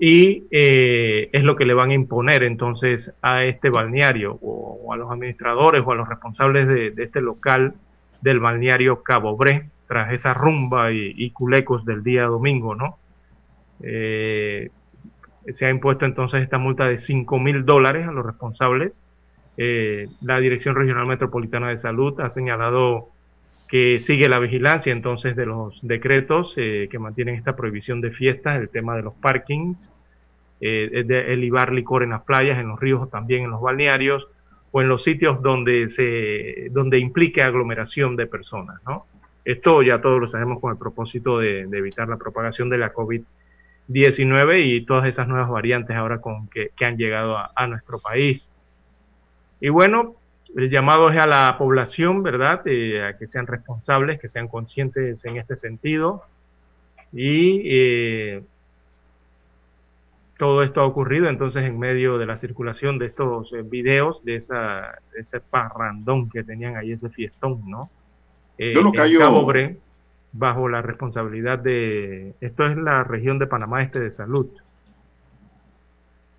y eh, es lo que le van a imponer entonces a este balneario o, a los administradores o a los responsables de, este local del balneario Cabo Bre tras esa rumba y, culecos del día domingo, ¿no? Eh, se ha impuesto entonces esta multa de 5 mil dólares a los responsables. La Dirección Regional Metropolitana de Salud ha señalado que sigue la vigilancia entonces de los decretos eh, que mantienen esta prohibición de fiestas, el tema de los parkings, eh, de libar licor en las playas, en los ríos también en los balnearios o en los sitios donde se donde implique aglomeración de personas, ¿no? Esto ya todos lo sabemos con el propósito de, evitar la propagación de la COVID-19 y todas esas nuevas variantes ahora con que, han llegado a nuestro país. Y bueno, el llamado es a la población, ¿verdad? Eh, a que sean responsables, que sean conscientes en este sentido. Y eh, todo esto ha ocurrido entonces en medio de la circulación de estos eh, videos, de, esa, ese parrandón que tenían ahí, ese fiestón, ¿no? Yo lo callo... Cabo Bre, bajo la responsabilidad de... Esto es la región de Panamá Este de Salud.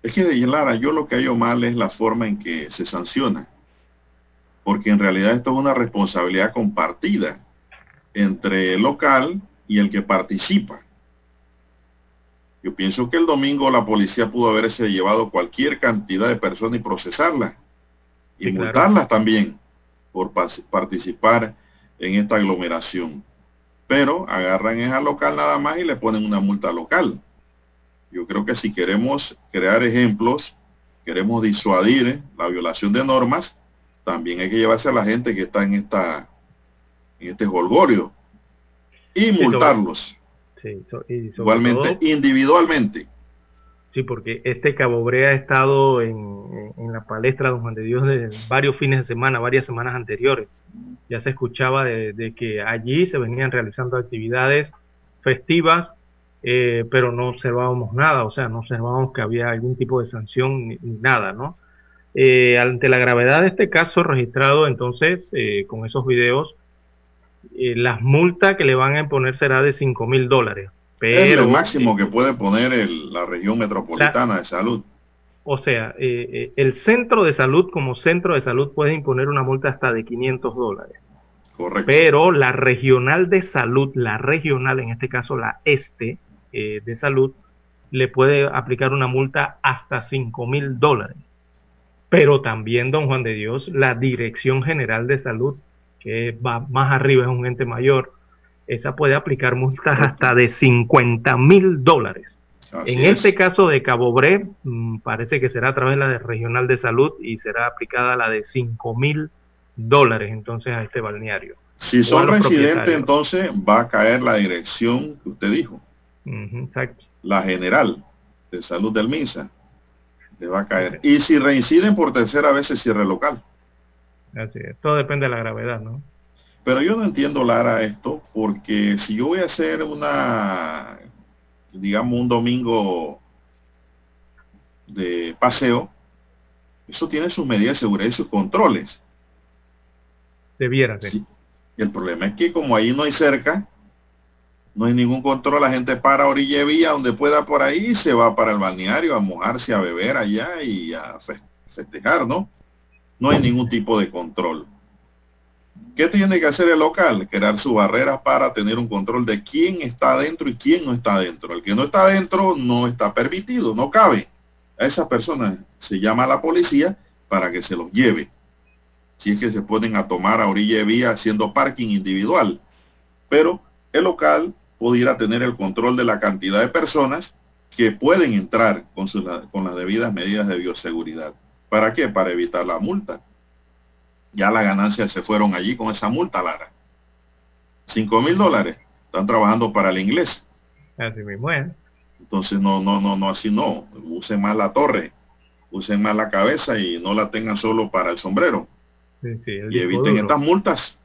Es que, Lara, yo lo que hallo mal es la forma en que se sanciona porque en realidad esto es una responsabilidad compartida entre el local y el que participa. Yo pienso que el domingo la policía pudo haberse llevado cualquier cantidad de personas y procesarlas y multarlas también por participar en esta aglomeración. Pero agarran esa local nada más y le ponen una multa local. Yo creo que si queremos crear ejemplos, queremos disuadir la violación de normas, también hay que llevarse a la gente que está en esta en este holgorio y multarlos. Igualmente, individualmente. Sí, porque este Cabo Brea ha estado en, la palestra de Don Juan de Dios de varios fines de semana, varias semanas anteriores. Ya se escuchaba de, que allí se venían realizando actividades festivas, eh, pero no observábamos nada, o sea, no observábamos que había algún tipo de sanción ni nada, ¿no? Eh, ante la gravedad de este caso registrado, entonces, eh, con esos videos, eh, las multas que le van a imponer será de 5 mil dólares. Pero, es el máximo que puede poner la región metropolitana de salud. O sea, el centro de salud como centro de salud puede imponer una multa hasta de 500 dólares. Correcto. Pero la regional de salud, la regional, en este caso la este de salud, le puede aplicar una multa hasta 5 mil dólares pero también, don Juan de Dios, la Dirección General de Salud, que va más arriba, es un ente mayor, esa puede aplicar multas hasta de 50 mil dólares. en este caso de Cabo Bre, mm, parece que será a través de la Regional de Salud y será aplicada la de 5 mil dólares entonces a este balneario. Si son residentes, entonces va a caer la dirección que usted dijo. exacto. La general de salud del MINSA va a caer. Y si reinciden por tercera vez se cierra el local. Así es. Todo depende de la gravedad, ¿no? Pero yo no entiendo, Lara, esto, porque si yo voy a hacer una, digamos, un domingo de paseo, eso tiene sus medidas de seguridad y sus controles. Debiera ser. Sí. Y el problema es que como ahí no hay cerca, no hay ningún control, la gente para orilla vía donde pueda por ahí, se va para el balneario a mojarse, a beber allá y a festejar, ¿no? No hay ningún tipo de control. ¿Qué tiene que hacer el local? Crear su barrera para tener un control de quién está adentro y quién no está adentro. El que no está adentro no está permitido, no cabe. A esa persona se llama la policía para que se los lleve. Si es que se pueden a tomar a orilla de vía haciendo parking individual. Pero el local pudiera tener el control de la cantidad de personas que pueden entrar con, con las debidas medidas de bioseguridad. ¿Para qué? Para evitar la multa. Ya las ganancias se fueron allí con esa multa, Lara. 5 mil dólares. Están trabajando para el inglés. Así mismo es. Entonces, no, no, no, no, así no. Usen más la torre, usen más la cabeza y no la tengan solo para el sombrero. y eviten estas multas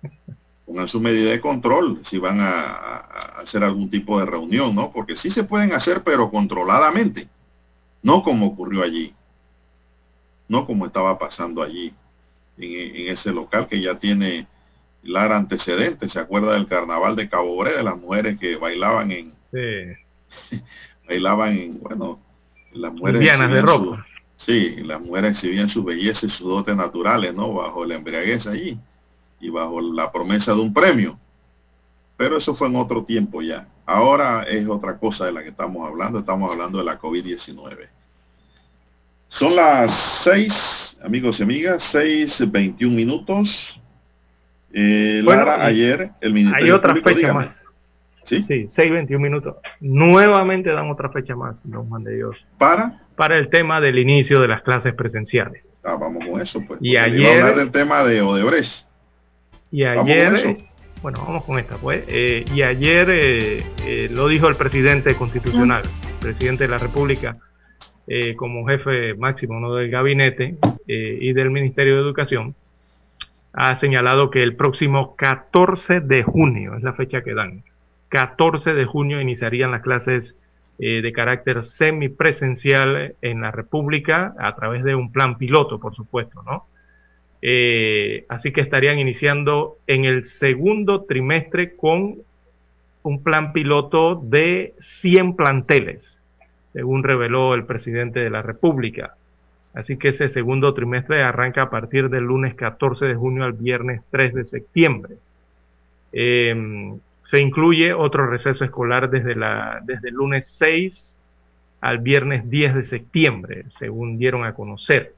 pongan su medida de control si van a, hacer algún tipo de reunión, ¿no? Porque sí se pueden hacer, pero controladamente, no como ocurrió allí, no como estaba pasando allí, en, ese local que ya tiene Lara antecedentes, ¿se acuerda del carnaval de Cabo Bre, de las mujeres que bailaban en... bailaban en, bueno, las mujeres... de ropa. sí, las mujeres exhibían su belleza y sus dotes naturales, ¿no? Bajo la embriaguez allí y bajo la promesa de un premio. Pero eso fue en otro tiempo ya. Ahora es otra cosa de la que estamos hablando. Estamos hablando de la COVID-19. Son las 6, amigos y amigas, 6.21 minutos. Eh, Lara, ayer el Ministerio Hay otra fecha más. ¿Sí? Sí, 6.21 minutos. Nuevamente dan otra fecha más, don Juan de Dios. ¿Para? Para el tema del inicio de las clases presenciales. Ah, vamos con eso, pues. Y ayer... hablar del tema de Odebrecht. Y ayer... Bueno, vamos con esta, pues. Eh, y ayer eh, eh, lo dijo el presidente constitucional, presidente de la República, como jefe máximo ¿no? del gabinete y del Ministerio de Educación, ha señalado que el próximo 14 de junio, es la fecha que dan, 14 de junio iniciarían las clases de carácter semipresencial en la República a través de un plan piloto, por supuesto, ¿no? Eh, así que estarían iniciando en el segundo trimestre con un plan piloto de 100 planteles, según reveló el presidente de la República. Así que ese segundo trimestre arranca a partir del lunes 14 de junio al viernes 3 de septiembre. Em, se incluye otro receso escolar desde, la, desde el lunes 6 al viernes 10 de septiembre, según dieron a conocer.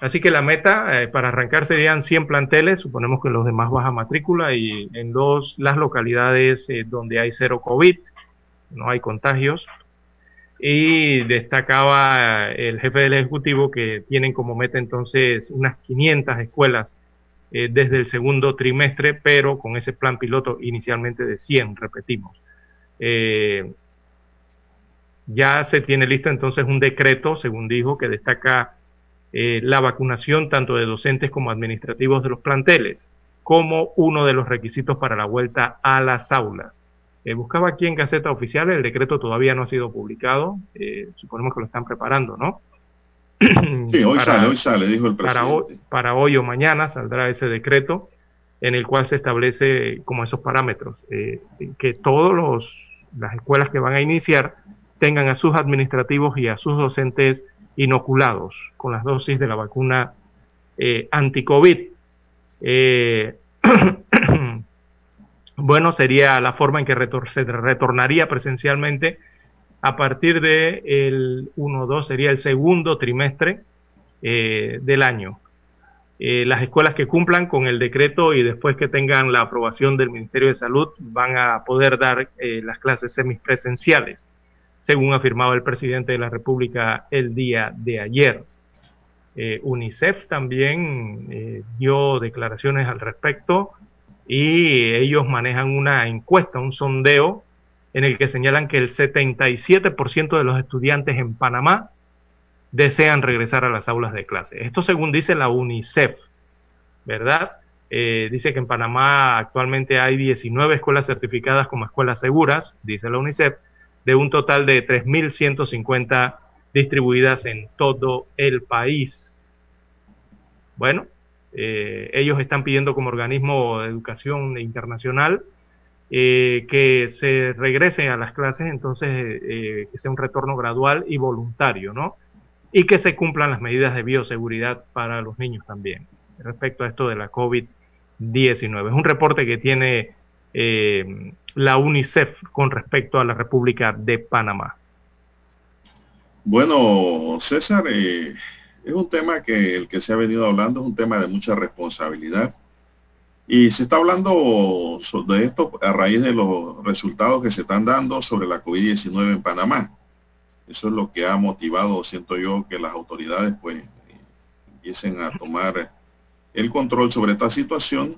Así que la meta eh, para arrancar serían 100 planteles, suponemos que los demás baja matrícula y en dos las localidades eh, donde hay cero COVID, no hay contagios. Y destacaba eh, el jefe del Ejecutivo que tienen como meta entonces unas 500 escuelas desde el segundo trimestre, pero con ese plan piloto inicialmente de 100, repetimos. ya se tiene listo entonces un decreto, según dijo, que destaca eh, la vacunación tanto de docentes como administrativos de los planteles, como uno de los requisitos para la vuelta a las aulas. Eh, buscaba aquí en Gaceta Oficial, el decreto todavía no ha sido publicado, eh, suponemos que lo están preparando, ¿no? Sí, hoy sale, hoy sale, dijo el presidente. Para hoy, para hoy o mañana saldrá ese decreto en el cual se establece como esos parámetros, que todas las escuelas que van a iniciar tengan a sus administrativos y a sus docentes inoculados con las dosis de la vacuna eh, anti-COVID. Eh, bueno, sería la forma en que se retornaría presencialmente a partir del el 1-2, sería el segundo trimestre eh, del año. las escuelas que cumplan con el decreto y después que tengan la aprobación del Ministerio de Salud van a poder dar las clases semipresenciales según afirmaba el presidente de la República el día de ayer. Eh, UNICEF también eh, dio declaraciones al respecto y ellos manejan una encuesta, un sondeo, en el que señalan que el 77% de los estudiantes en Panamá desean regresar a las aulas de clase. Esto según dice la UNICEF, ¿verdad? Eh, dice que en Panamá actualmente hay 19 escuelas certificadas como escuelas seguras, dice la UNICEF, de un total de 3.150 distribuidas en todo el país. Bueno, eh, ellos están pidiendo como organismo de educación internacional eh, que se regrese a las clases, entonces eh, que sea un retorno gradual y voluntario, ¿no? Y que se cumplan las medidas de bioseguridad para los niños también, respecto a esto de la COVID-19. Es un reporte que tiene la UNICEF con respecto a la República de Panamá? Bueno, César, eh, es un tema que el que se ha venido hablando es un tema de mucha responsabilidad. Y se está hablando de esto a raíz de los resultados que se están dando sobre la COVID-19 en Panamá. Eso es lo que ha motivado, siento yo, que las autoridades pues empiecen a tomar el control sobre esta situación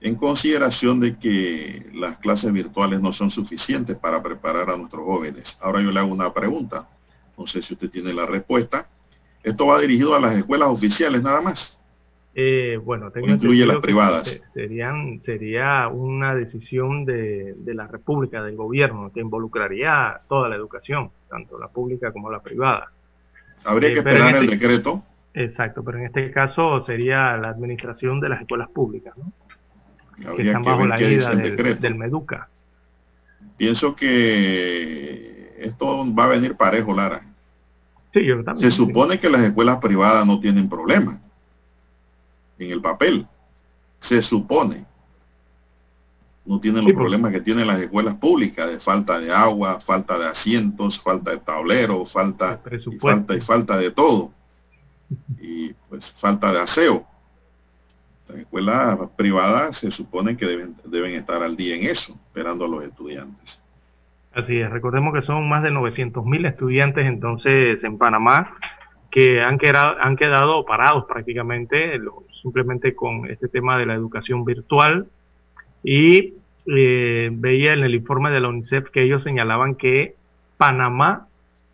en consideración de que las clases virtuales no son suficientes para preparar a nuestros jóvenes. Ahora yo le hago una pregunta, no sé si usted tiene la respuesta. ¿Esto va dirigido a las escuelas oficiales nada más? Eh, bueno, tengo incluye las privadas. Serían, sería una decisión de, la República, del gobierno, que involucraría toda la educación, tanto la pública como la privada. Habría que eh, esperar el este decreto. Exacto, pero en este caso sería la administración de las escuelas públicas, ¿no? Que están bajo la ida del, del Meduca. Pienso que esto va a venir parejo, Lara. Sí, yo también. Se supone que las escuelas privadas no tienen problema en el papel. Se supone. No tienen los problemas que tienen las escuelas públicas de falta de agua, falta de asientos, falta de tablero, falta y falta y falta de todo. Y pues falta de aseo. Las escuelas privadas se supone que deben, deben estar al día en eso, esperando a los estudiantes. Así es, recordemos que son más de 900.000 estudiantes entonces en Panamá que han quedado, han quedado parados prácticamente simplemente con este tema de la educación virtual y eh, veía en el informe de la UNICEF que ellos señalaban que Panamá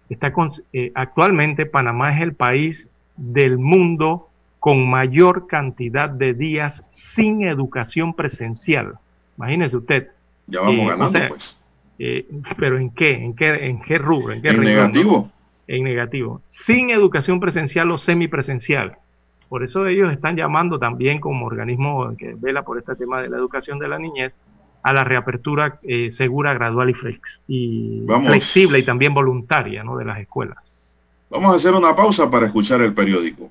está con, eh, actualmente Panamá es el país del mundo con mayor cantidad de días sin educación presencial. Imagínese usted. Ya vamos eh, ganando, pues. Eh, pero ¿en qué? ¿En qué, en qué rubro? ¿En, qué negativo? En negativo. Sin educación presencial o semipresencial. Por eso ellos están llamando también como organismo que vela por este tema de la educación de la niñez a la reapertura eh, segura, gradual y, flex, y flexible y también voluntaria ¿no? de las escuelas. Vamos a hacer una pausa para escuchar el periódico.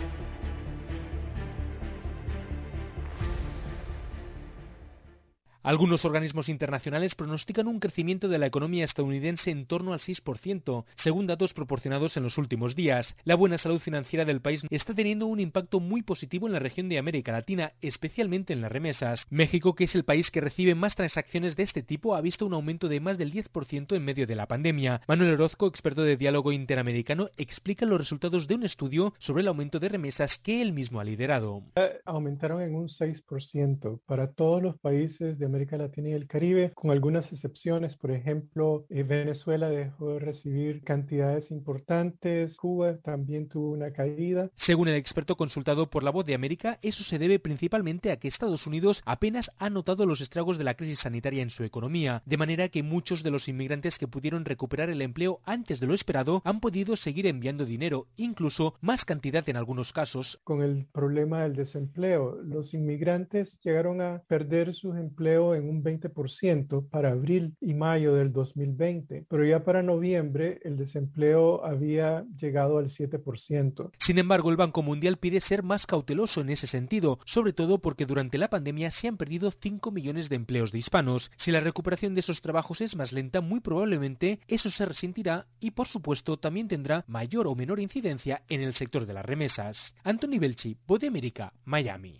Algunos organismos internacionales pronostican un crecimiento de la economía estadounidense en torno al 6%, según datos proporcionados en los últimos días. La buena salud financiera del país está teniendo un impacto muy positivo en la región de América Latina, especialmente en las remesas. México, que es el país que recibe más transacciones de este tipo, ha visto un aumento de más del 10% en medio de la pandemia. Manuel Orozco, experto de diálogo interamericano, explica los resultados de un estudio sobre el aumento de remesas que él mismo ha liderado. Aumentaron en un 6% para todos los países de América Latina y el Caribe, con algunas excepciones. Por ejemplo, eh, Venezuela dejó de recibir cantidades importantes, Cuba también tuvo una caída. Según el experto consultado por La Voz de América, eso se debe principalmente a que Estados Unidos apenas ha notado los estragos de la crisis sanitaria en su economía, de manera que muchos de los inmigrantes que pudieron recuperar el empleo antes de lo esperado han podido seguir enviando dinero, incluso más cantidad en algunos casos. Con el problema del desempleo, los inmigrantes llegaron a perder sus empleos en un 20% para abril y mayo del 2020, pero ya para noviembre el desempleo había llegado al 7%. Sin embargo, el Banco Mundial pide ser más cauteloso en ese sentido, sobre todo porque durante la pandemia se han perdido 5 millones de empleos de hispanos. Si la recuperación de esos trabajos es más lenta, muy probablemente eso se resentirá y por supuesto también tendrá mayor o menor incidencia en el sector de las remesas. Anthony Belchi, Voz América, Miami.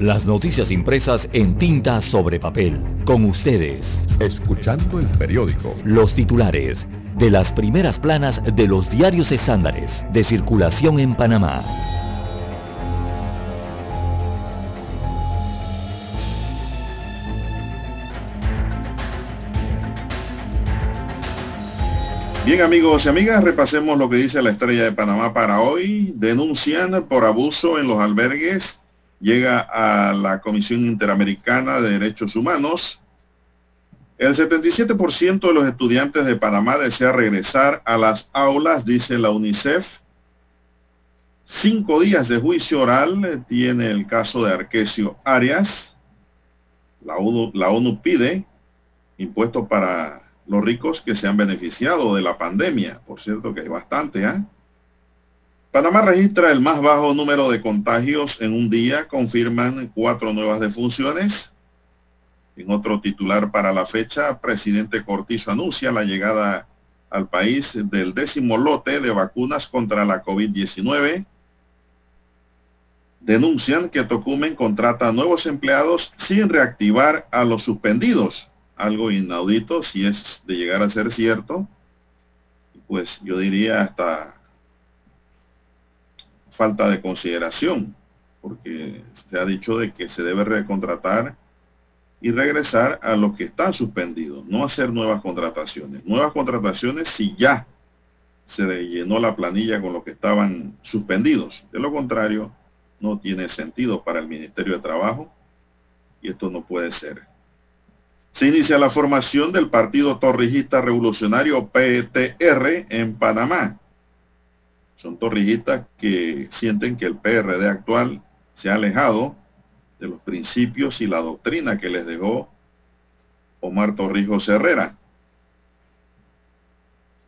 Las noticias impresas en tinta sobre papel. Con ustedes. Escuchando el periódico. Los titulares de las primeras planas de los diarios estándares de circulación en Panamá. Bien amigos y amigas, repasemos lo que dice la estrella de Panamá para hoy. Denuncian por abuso en los albergues llega a la Comisión Interamericana de Derechos Humanos. El 77% de los estudiantes de Panamá desea regresar a las aulas, dice la UNICEF. Cinco días de juicio oral tiene el caso de Arquesio Arias. La ONU, pide impuestos para los ricos que se han beneficiado de la pandemia. Por cierto que hay bastante, ¿eh? Panamá registra el más bajo número de contagios en un día, confirman cuatro nuevas defunciones. En otro titular para la fecha, presidente Cortizo anuncia la llegada al país del décimo lote de vacunas contra la COVID-19. Denuncian que Tocumen contrata nuevos empleados sin reactivar a los suspendidos. Algo inaudito si es de llegar a ser cierto. Pues yo diría hasta falta de consideración, porque se ha dicho de que se debe recontratar y regresar a los que están suspendidos, no hacer nuevas contrataciones. Nuevas contrataciones si ya se llenó la planilla con los que estaban suspendidos. De lo contrario, no tiene sentido para el Ministerio de Trabajo y esto no puede ser. Se inicia la formación del Partido Torrijista Revolucionario PTR en Panamá. Son torrijistas que sienten que el PRD actual se ha alejado de los principios y la doctrina que les dejó Omar Torrijos Herrera.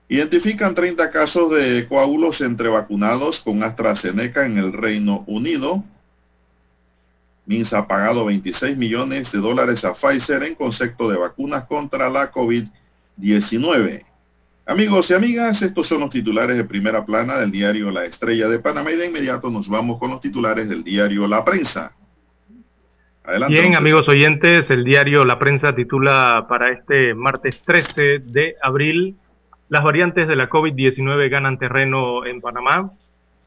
Identifican 30 casos de coágulos entre vacunados con AstraZeneca en el Reino Unido. Minsa ha pagado 26 millones de dólares a Pfizer en concepto de vacunas contra la COVID-19. Amigos y amigas, estos son los titulares de primera plana del diario La Estrella de Panamá y de inmediato nos vamos con los titulares del diario La Prensa. Adelante, Bien, amigos oyentes, el diario La Prensa titula para este martes 13 de abril, las variantes de la COVID-19 ganan terreno en Panamá.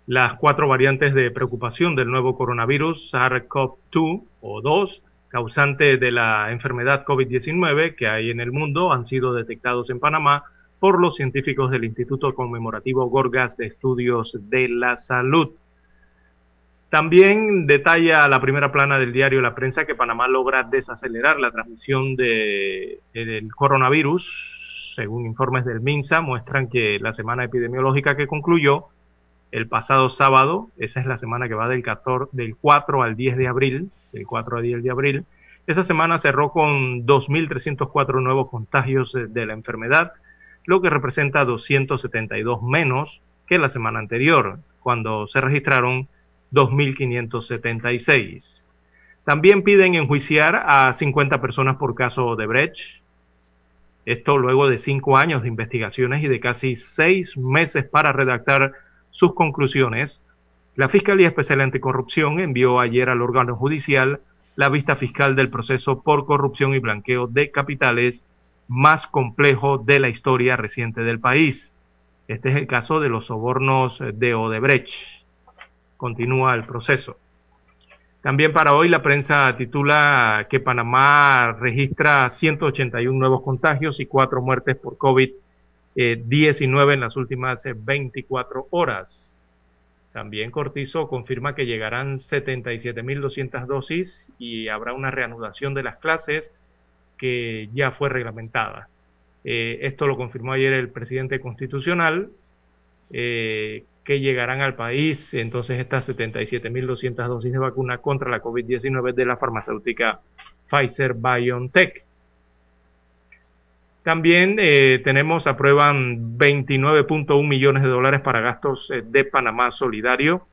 Las cuatro variantes de preocupación del nuevo coronavirus, SARS-CoV-2 o 2, causante de la enfermedad COVID-19 que hay en el mundo, han sido detectados en Panamá por los científicos del Instituto Conmemorativo Gorgas de Estudios de la Salud. También detalla la primera plana del diario La Prensa que Panamá logra desacelerar la transmisión de, del coronavirus. Según informes del MINSA, muestran que la semana epidemiológica que concluyó el pasado sábado, esa es la semana que va del, 14, del 4 al 10 de abril, del 4 al 10 de abril, esa semana cerró con 2.304 nuevos contagios de la enfermedad, lo que representa 272 menos que la semana anterior, cuando se registraron 2.576. También piden enjuiciar a 50 personas por caso de Brecht. Esto luego de cinco años de investigaciones y de casi seis meses para redactar sus conclusiones. La Fiscalía Especial Anticorrupción envió ayer al órgano judicial la vista fiscal del proceso por corrupción y blanqueo de capitales más complejo de la historia reciente del país. Este es el caso de los sobornos de Odebrecht. Continúa el proceso. También para hoy la prensa titula que Panamá registra 181 nuevos contagios y cuatro muertes por COVID-19 en las últimas 24 horas. También Cortizo confirma que llegarán 77.200 dosis y habrá una reanudación de las clases que ya fue reglamentada. Eh, esto lo confirmó ayer el presidente constitucional, eh, que llegarán al país entonces estas 77.200 dosis de vacuna contra la COVID-19 de la farmacéutica Pfizer BioNTech. También eh, tenemos, aprueban 29.1 millones de dólares para gastos de Panamá Solidario.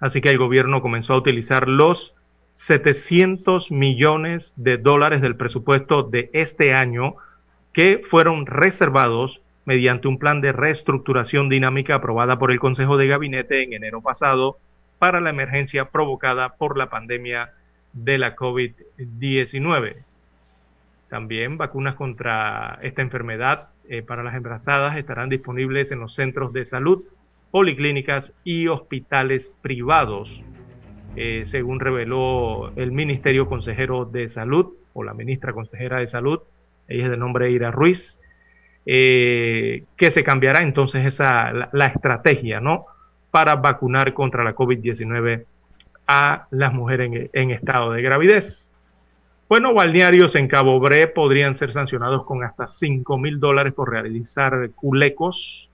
Así que el gobierno comenzó a utilizar los 700 millones de dólares del presupuesto de este año que fueron reservados mediante un plan de reestructuración dinámica aprobada por el Consejo de Gabinete en enero pasado para la emergencia provocada por la pandemia de la COVID-19. También vacunas contra esta enfermedad eh, para las embarazadas estarán disponibles en los centros de salud, policlínicas y hospitales privados eh, según reveló el Ministerio Consejero de Salud o la ministra consejera de Salud, ella es de nombre Ira Ruiz, eh, que se cambiará entonces esa, la, estrategia ¿no? para vacunar contra la COVID-19 a las mujeres en, estado de gravidez. Bueno, balnearios en Cabo Bre podrían ser sancionados con hasta 5 mil dólares por realizar culecos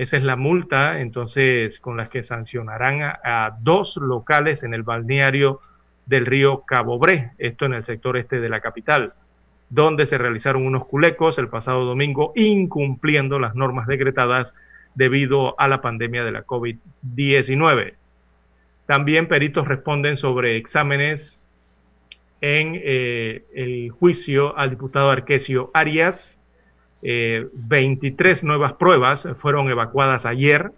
esa es la multa, entonces, con las que sancionarán a, dos locales en el balneario del río Cabo Bre, esto en el sector este de la capital, donde se realizaron unos culecos el pasado domingo, incumpliendo las normas decretadas debido a la pandemia de la COVID-19. También peritos responden sobre exámenes en eh, el juicio al diputado Arquesio Arias. 23 nuevas pruebas fueron evacuadas ayer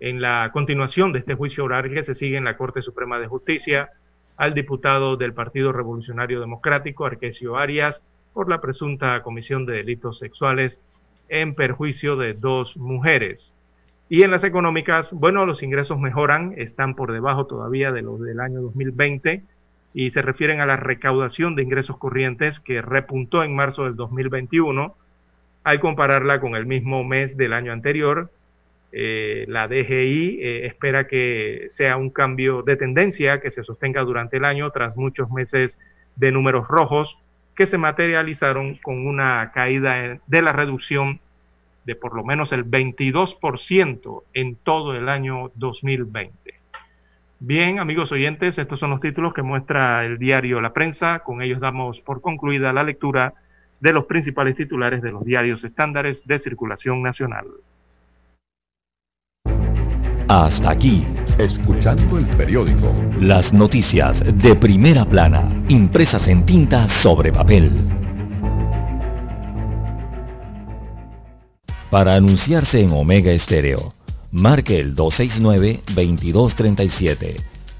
en la continuación de este juicio oral que se sigue en la Corte Suprema de Justicia al diputado del Partido Revolucionario Democrático, Arquesio Arias, por la presunta comisión de delitos sexuales en perjuicio de dos mujeres. Y en las económicas, bueno, los ingresos mejoran, están por debajo todavía de los del año 2020 y se refieren a la recaudación de ingresos corrientes que repuntó en marzo del 2021 al compararla con el mismo mes del año anterior, eh, la DGI eh, espera que sea un cambio de tendencia que se sostenga durante el año tras muchos meses de números rojos que se materializaron con una caída de la reducción de por lo menos el 22% en todo el año 2020. Bien, amigos oyentes, estos son los títulos que muestra el diario La Prensa. Con ellos damos por concluida la lectura de los principales titulares de los diarios estándares de circulación nacional. Hasta aquí, escuchando el periódico. Las noticias de primera plana, impresas en tinta sobre papel. Para anunciarse en Omega Estéreo, marque el 269-2237.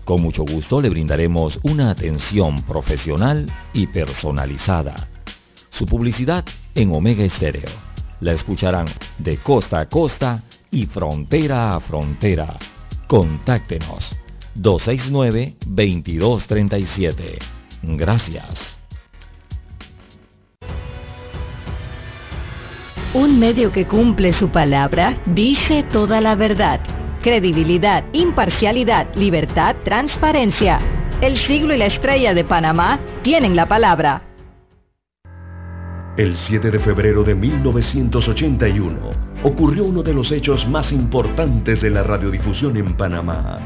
Con mucho gusto le brindaremos una atención profesional y personalizada. Su publicidad en Omega Estéreo. La escucharán de costa a costa y frontera a frontera. Contáctenos 269-2237. Gracias. Un medio que cumple su palabra dice toda la verdad. Credibilidad, imparcialidad, libertad, transparencia. El siglo y la estrella de Panamá tienen la palabra. El 7 de febrero de 1981 ocurrió uno de los hechos más importantes de la radiodifusión en Panamá.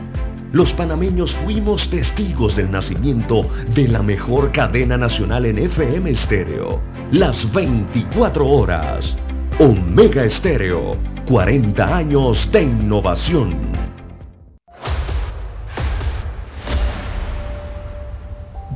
Los panameños fuimos testigos del nacimiento de la mejor cadena nacional en FM estéreo, las 24 horas. Omega Estéreo, 40 años de innovación.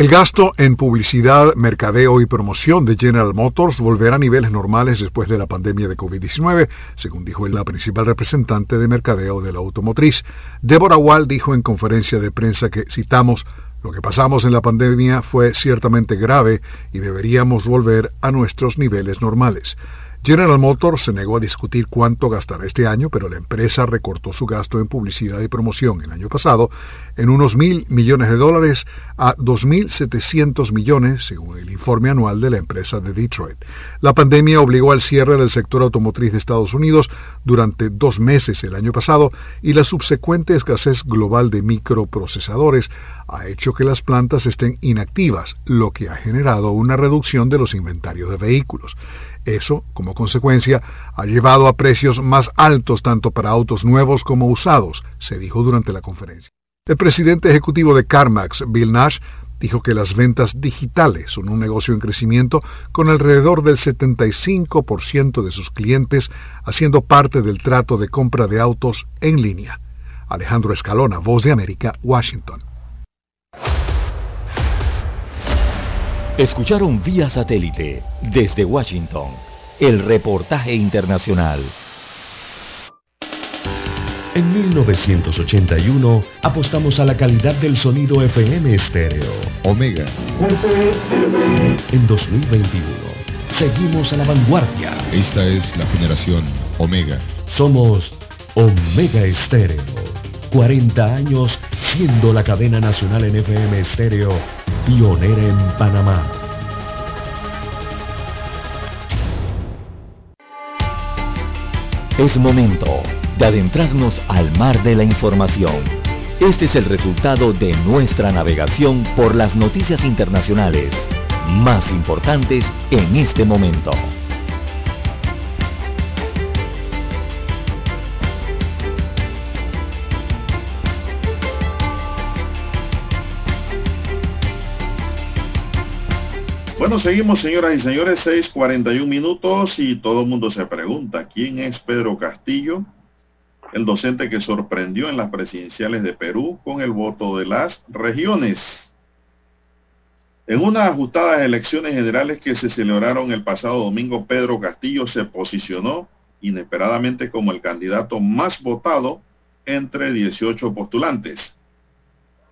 El gasto en publicidad, mercadeo y promoción de General Motors volverá a niveles normales después de la pandemia de COVID-19, según dijo la principal representante de mercadeo de la automotriz. Deborah Wall dijo en conferencia de prensa que, citamos, lo que pasamos en la pandemia fue ciertamente grave y deberíamos volver a nuestros niveles normales. General Motors se negó a discutir cuánto gastará este año, pero la empresa recortó su gasto en publicidad y promoción el año pasado en unos mil millones de dólares a 2.700 millones, según el informe anual de la empresa de Detroit. La pandemia obligó al cierre del sector automotriz de Estados Unidos durante dos meses el año pasado y la subsecuente escasez global de microprocesadores ha hecho que las plantas estén inactivas, lo que ha generado una reducción de los inventarios de vehículos. Eso, como consecuencia, ha llevado a precios más altos tanto para autos nuevos como usados, se dijo durante la conferencia. El presidente ejecutivo de CarMax, Bill Nash, dijo que las ventas digitales son un negocio en crecimiento con alrededor del 75% de sus clientes haciendo parte del trato de compra de autos en línea. Alejandro Escalona, Voz de América, Washington. Escucharon vía satélite desde Washington el reportaje internacional. En 1981 apostamos a la calidad del sonido FM estéreo. Omega. En 2021 seguimos a la vanguardia. Esta es la generación Omega. Somos Omega Estéreo. 40 años siendo la cadena nacional en FM estéreo pionera en Panamá. Es momento de adentrarnos al mar de la información. Este es el resultado de nuestra navegación por las noticias internacionales más importantes en este momento. Bueno, seguimos, señoras y señores, 6:41 minutos y todo el mundo se pregunta, ¿quién es Pedro Castillo? El docente que sorprendió en las presidenciales de Perú con el voto de las regiones. En unas ajustadas elecciones generales que se celebraron el pasado domingo, Pedro Castillo se posicionó inesperadamente como el candidato más votado entre 18 postulantes.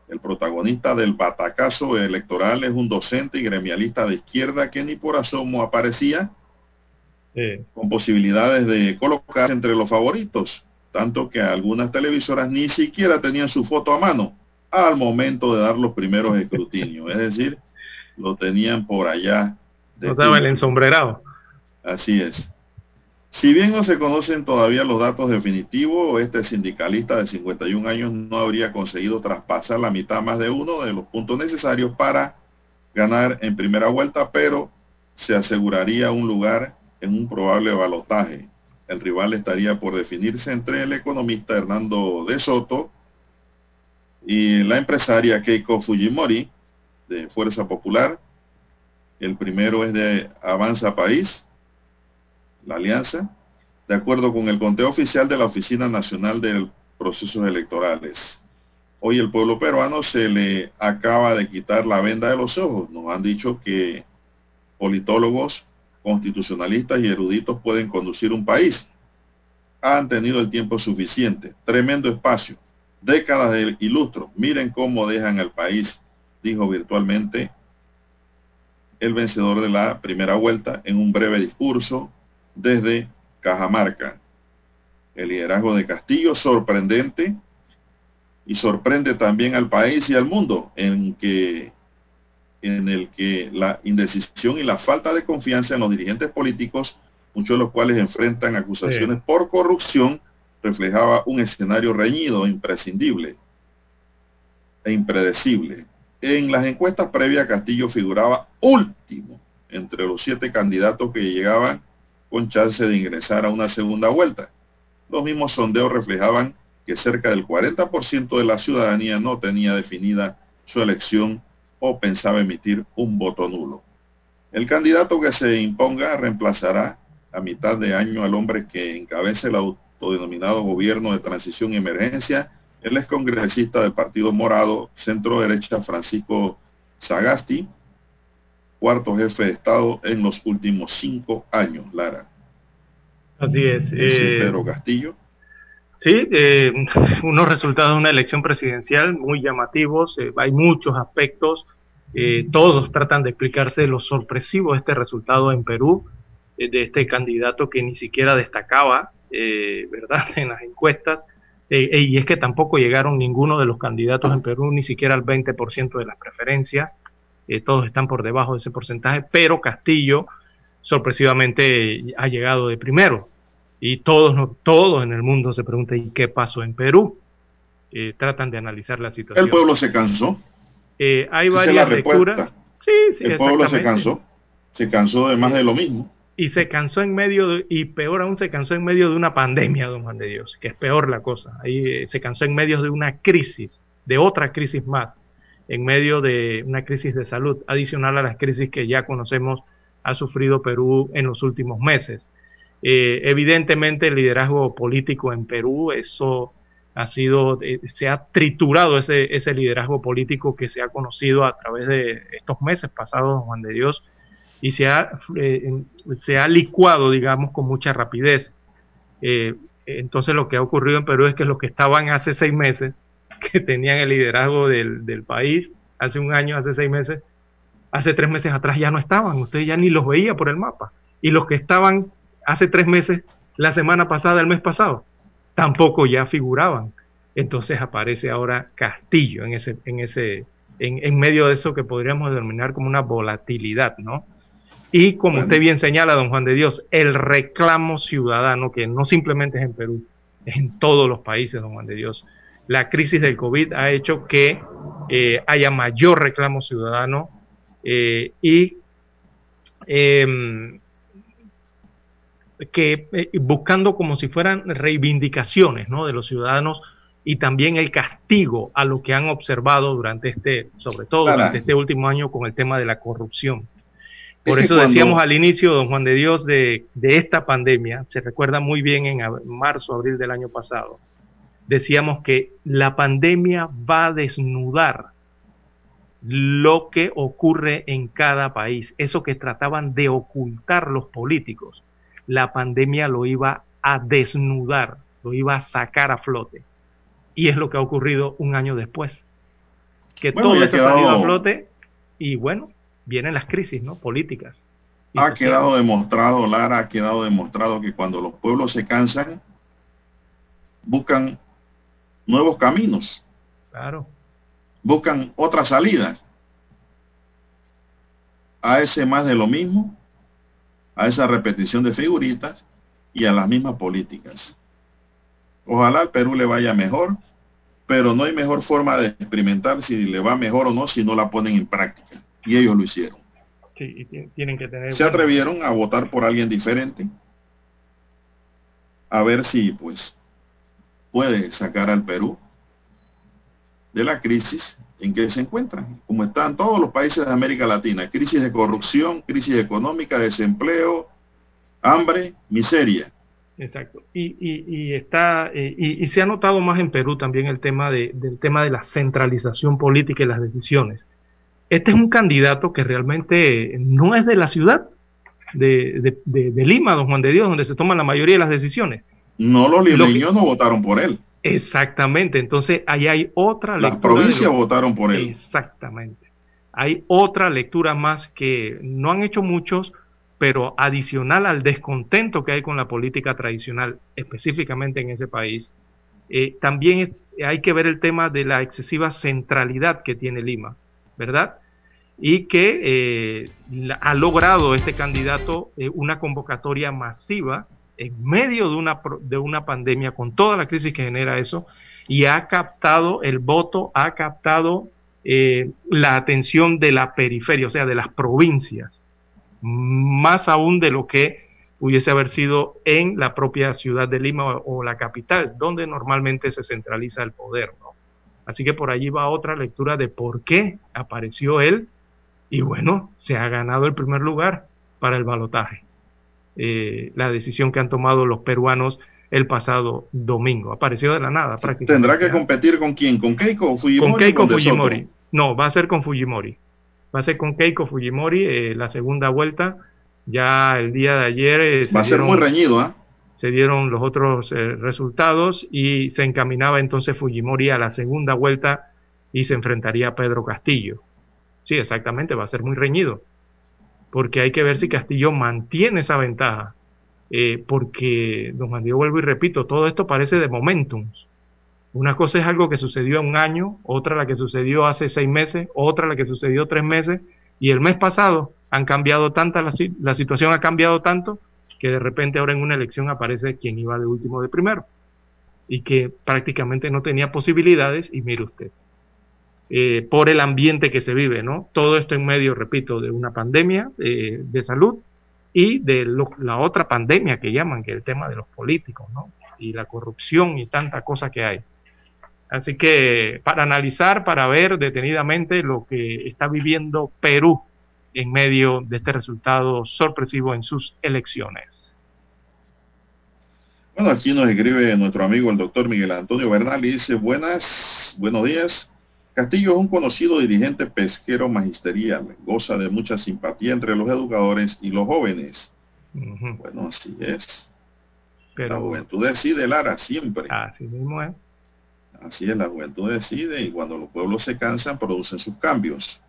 El protagonista del batacazo electoral es un docente y gremialista de izquierda que ni por asomo aparecía con posibilidades de colocarse entre los favoritos, tanto que algunas televisoras ni siquiera tenían su foto a mano al momento de dar los primeros escrutinios, es decir, lo tenían por allá. De estaba el ensombrerado. Así es. Si bien no se conocen todavía los datos definitivos, este sindicalista de 51 años no habría conseguido traspasar la mitad más de uno de los puntos necesarios para ganar en primera vuelta, pero se aseguraría un lugar en un probable balotaje. El rival estaría por definirse entre el economista Hernando de Soto y la empresaria Keiko Fujimori de Fuerza Popular. El primero es de Avanza País la alianza, de acuerdo con el conteo oficial de la Oficina Nacional de Procesos Electorales. Hoy el pueblo peruano se le acaba de quitar la venda de los ojos. Nos han dicho que politólogos, constitucionalistas y eruditos pueden conducir un país. Han tenido el tiempo suficiente. Tremendo espacio. Décadas de ilustro. Miren cómo dejan el país, dijo virtualmente el vencedor de la primera vuelta en un breve discurso desde Cajamarca. El liderazgo de Castillo sorprendente y sorprende también al país y al mundo en que en el que la indecisión y la falta de confianza en los dirigentes políticos, muchos de los cuales enfrentan acusaciones por corrupción, reflejaba un escenario reñido, imprescindible e impredecible. En las encuestas previas, Castillo figuraba último entre los siete candidatos que llegaban con chance de ingresar a una segunda vuelta. Los mismos sondeos reflejaban que cerca del 40% de la ciudadanía no tenía definida su elección o pensaba emitir un voto nulo. El candidato que se imponga reemplazará a mitad de año al hombre que encabece el autodenominado gobierno de transición y emergencia, el excongresista del Partido Morado, centro derecha Francisco Sagasti, cuarto jefe de Estado en los últimos cinco años, Lara. Así es. Eh, Pedro Castillo. Sí, eh, unos resultados de una elección presidencial muy llamativos, eh, hay muchos aspectos, todos tratan de explicarse lo sorpresivo de este resultado en Perú, de este candidato que ni siquiera destacaba, ¿verdad?, en las encuestas, y es que tampoco llegaron ninguno de los candidatos en Perú, ni siquiera al 20% de las preferencias, eh, todos están por debajo de ese porcentaje, pero Castillo sorpresivamente ha llegado de primero. Y todos, todos en el mundo se preguntan, ¿y qué pasó en Perú? Eh, tratan de analizar la situación. El pueblo se cansó. Eh, hay varias lecturas. Sí, sí, el pueblo se cansó. Se cansó de más de lo mismo. Y se cansó en medio, de, y peor aún, se cansó en medio de una pandemia, don Juan de Dios, que es peor la cosa. Ahí se cansó en medio de una crisis, de otra crisis más en medio de una crisis de salud adicional a las crisis que ya conocemos ha sufrido Perú en los últimos meses. Eh, evidentemente el liderazgo político en Perú, eso ha sido, eh, se ha triturado ese, ese liderazgo político que se ha conocido a través de estos meses pasados, Juan de Dios, y se ha, eh, se ha licuado, digamos, con mucha rapidez. entonces lo que ha ocurrido en Perú es que los que estaban hace seis meses que tenían el liderazgo del, del país hace un año, hace seis meses, hace tres meses atrás ya no estaban, usted ya ni los veía por el mapa. Y los que estaban hace tres meses, la semana pasada, el mes pasado, tampoco ya figuraban. Entonces aparece ahora Castillo en ese, en ese, en, en medio de eso que podríamos denominar como una volatilidad, ¿no? Y como usted bien señala, don Juan de Dios, el reclamo ciudadano, que no simplemente es en Perú, es en todos los países, don Juan de Dios, la crisis del COVID ha hecho que eh, haya mayor reclamo ciudadano eh, y em, que eh, buscando como si fueran reivindicaciones ¿no? de los ciudadanos y también el castigo a lo que han observado durante este, sobre todo durante este último año con el tema de la corrupción. Por eso decíamos al inicio, don Juan de Dios, de, de esta pandemia, se recuerda muy bien en marzo, abril del año pasado, decíamos que la pandemia va a desnudar lo que ocurre en cada país, eso que trataban de ocultar los políticos. La pandemia lo iba a desnudar, lo iba a sacar a flote. Y es lo que ha ocurrido un año después. Que todo eso ha salido a flote y bueno, vienen las crisis ¿no? políticas. Ha quedado demostrado, Lara, ha quedado demostrado que cuando los pueblos se cansan, buscan nuevos caminos. Claro. Buscan otras salidas. A ese más de lo mismo, a esa repetición de figuritas y a las mismas políticas. Ojalá al Perú le vaya mejor, pero no hay mejor forma de experimentar si le va mejor o no si no la ponen en práctica. Y ellos lo hicieron. Sí, tienen que tener... Se atrevieron a votar por alguien diferente, a ver si pues puede sacar al Perú de la crisis en que se encuentran, como están todos los países de América Latina, crisis de corrupción, crisis económica, desempleo, hambre, miseria. Exacto. Y, y, está eh, y, se ha notado más en Perú también el tema de, del tema de la centralización política y las decisiones. Este es un candidato que realmente no es de la ciudad de, de Lima, don Juan de Dios, donde se toman la mayoría de las decisiones. No, los limeños no votaron por él. Exactamente, entonces ahí hay otra lectura. Las provincias votaron por él. Exactamente. Hay otra lectura más que no han hecho muchos, pero adicional al descontento que hay con la política tradicional, específicamente en ese país, eh, también hay que ver el tema de la excesiva centralidad que tiene Lima, ¿verdad? Y que eh, ha logrado este candidato eh, una convocatoria masiva en medio de una, de una pandemia, con toda la crisis que genera eso, y ha captado el voto, ha captado eh, la atención de la periferia, o sea, de las provincias, más aún de lo que pudiese haber sido en la propia ciudad de Lima o, la capital, donde normalmente se centraliza el poder. Así que por allí va otra lectura de por qué apareció él y bueno, se ha ganado el primer lugar para el balotaje. Eh, la decisión que han tomado los peruanos el pasado domingo. Apareció de la nada prácticamente. ¿Tendrá que competir con quién? ¿Con Keiko o Fujimori? Con Keiko Fujimori. No, va a ser con Fujimori. Va a ser con Keiko Fujimori eh, la segunda vuelta. Ya el día de ayer... Eh, va a ser muy reñido, ¿ah? Se dieron los otros resultados y se encaminaba entonces Fujimori a la segunda vuelta y se enfrentaría a Pedro Castillo. Sí, exactamente, va a ser muy reñido porque hay que ver si Castillo mantiene esa ventaja. Eh, porque, don Juan Diego, vuelvo y repito, todo esto parece de momentums. Una cosa es algo que sucedió en un año, otra la que sucedió hace seis meses, otra la que sucedió tres meses, y el mes pasado han cambiado tanta, la, la situación ha cambiado tanto, que de repente ahora en una elección aparece quien iba de último de primero, y que prácticamente no tenía posibilidades, y mire usted. Eh, por el ambiente que se vive, ¿no? Todo esto en medio, repito, de una pandemia eh, de salud y de la otra pandemia que llaman, que es el tema de los políticos, ¿no? Y la corrupción y tanta cosa que hay. Así que para analizar, para ver detenidamente lo que está viviendo Perú en medio de este resultado sorpresivo en sus elecciones. Bueno, aquí nos escribe nuestro amigo el doctor Miguel Antonio Bernal y dice, buenas, buenos días. Castillo es un conocido dirigente pesquero magisterial, goza de mucha simpatía entre los educadores y los jóvenes. Bueno, así es. Pero, la juventud decide, Lara, siempre. Así mismo es. Así es, la juventud decide y cuando los pueblos se cansan producen sus cambios.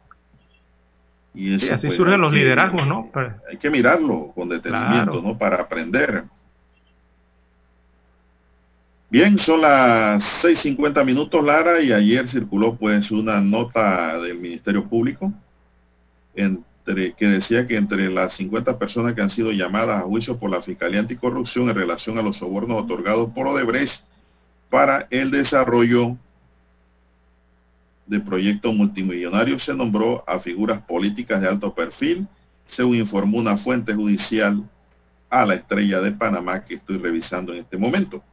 Y eso, así pues, surgen los liderazgos, ¿no? Hay que mirarlo con detenimiento, ¿no? Para aprender. Bien, son las 6.50 minutos, Lara, y ayer circuló pues una nota del Ministerio Público entre, que decía que entre las 50 personas que han sido llamadas a juicio por la Fiscalía Anticorrupción en relación a los sobornos otorgados por Odebrecht para el desarrollo de proyectos multimillonarios se nombró a figuras políticas de alto perfil, según informó una fuente judicial a la estrella de Panamá que estoy revisando en este momento.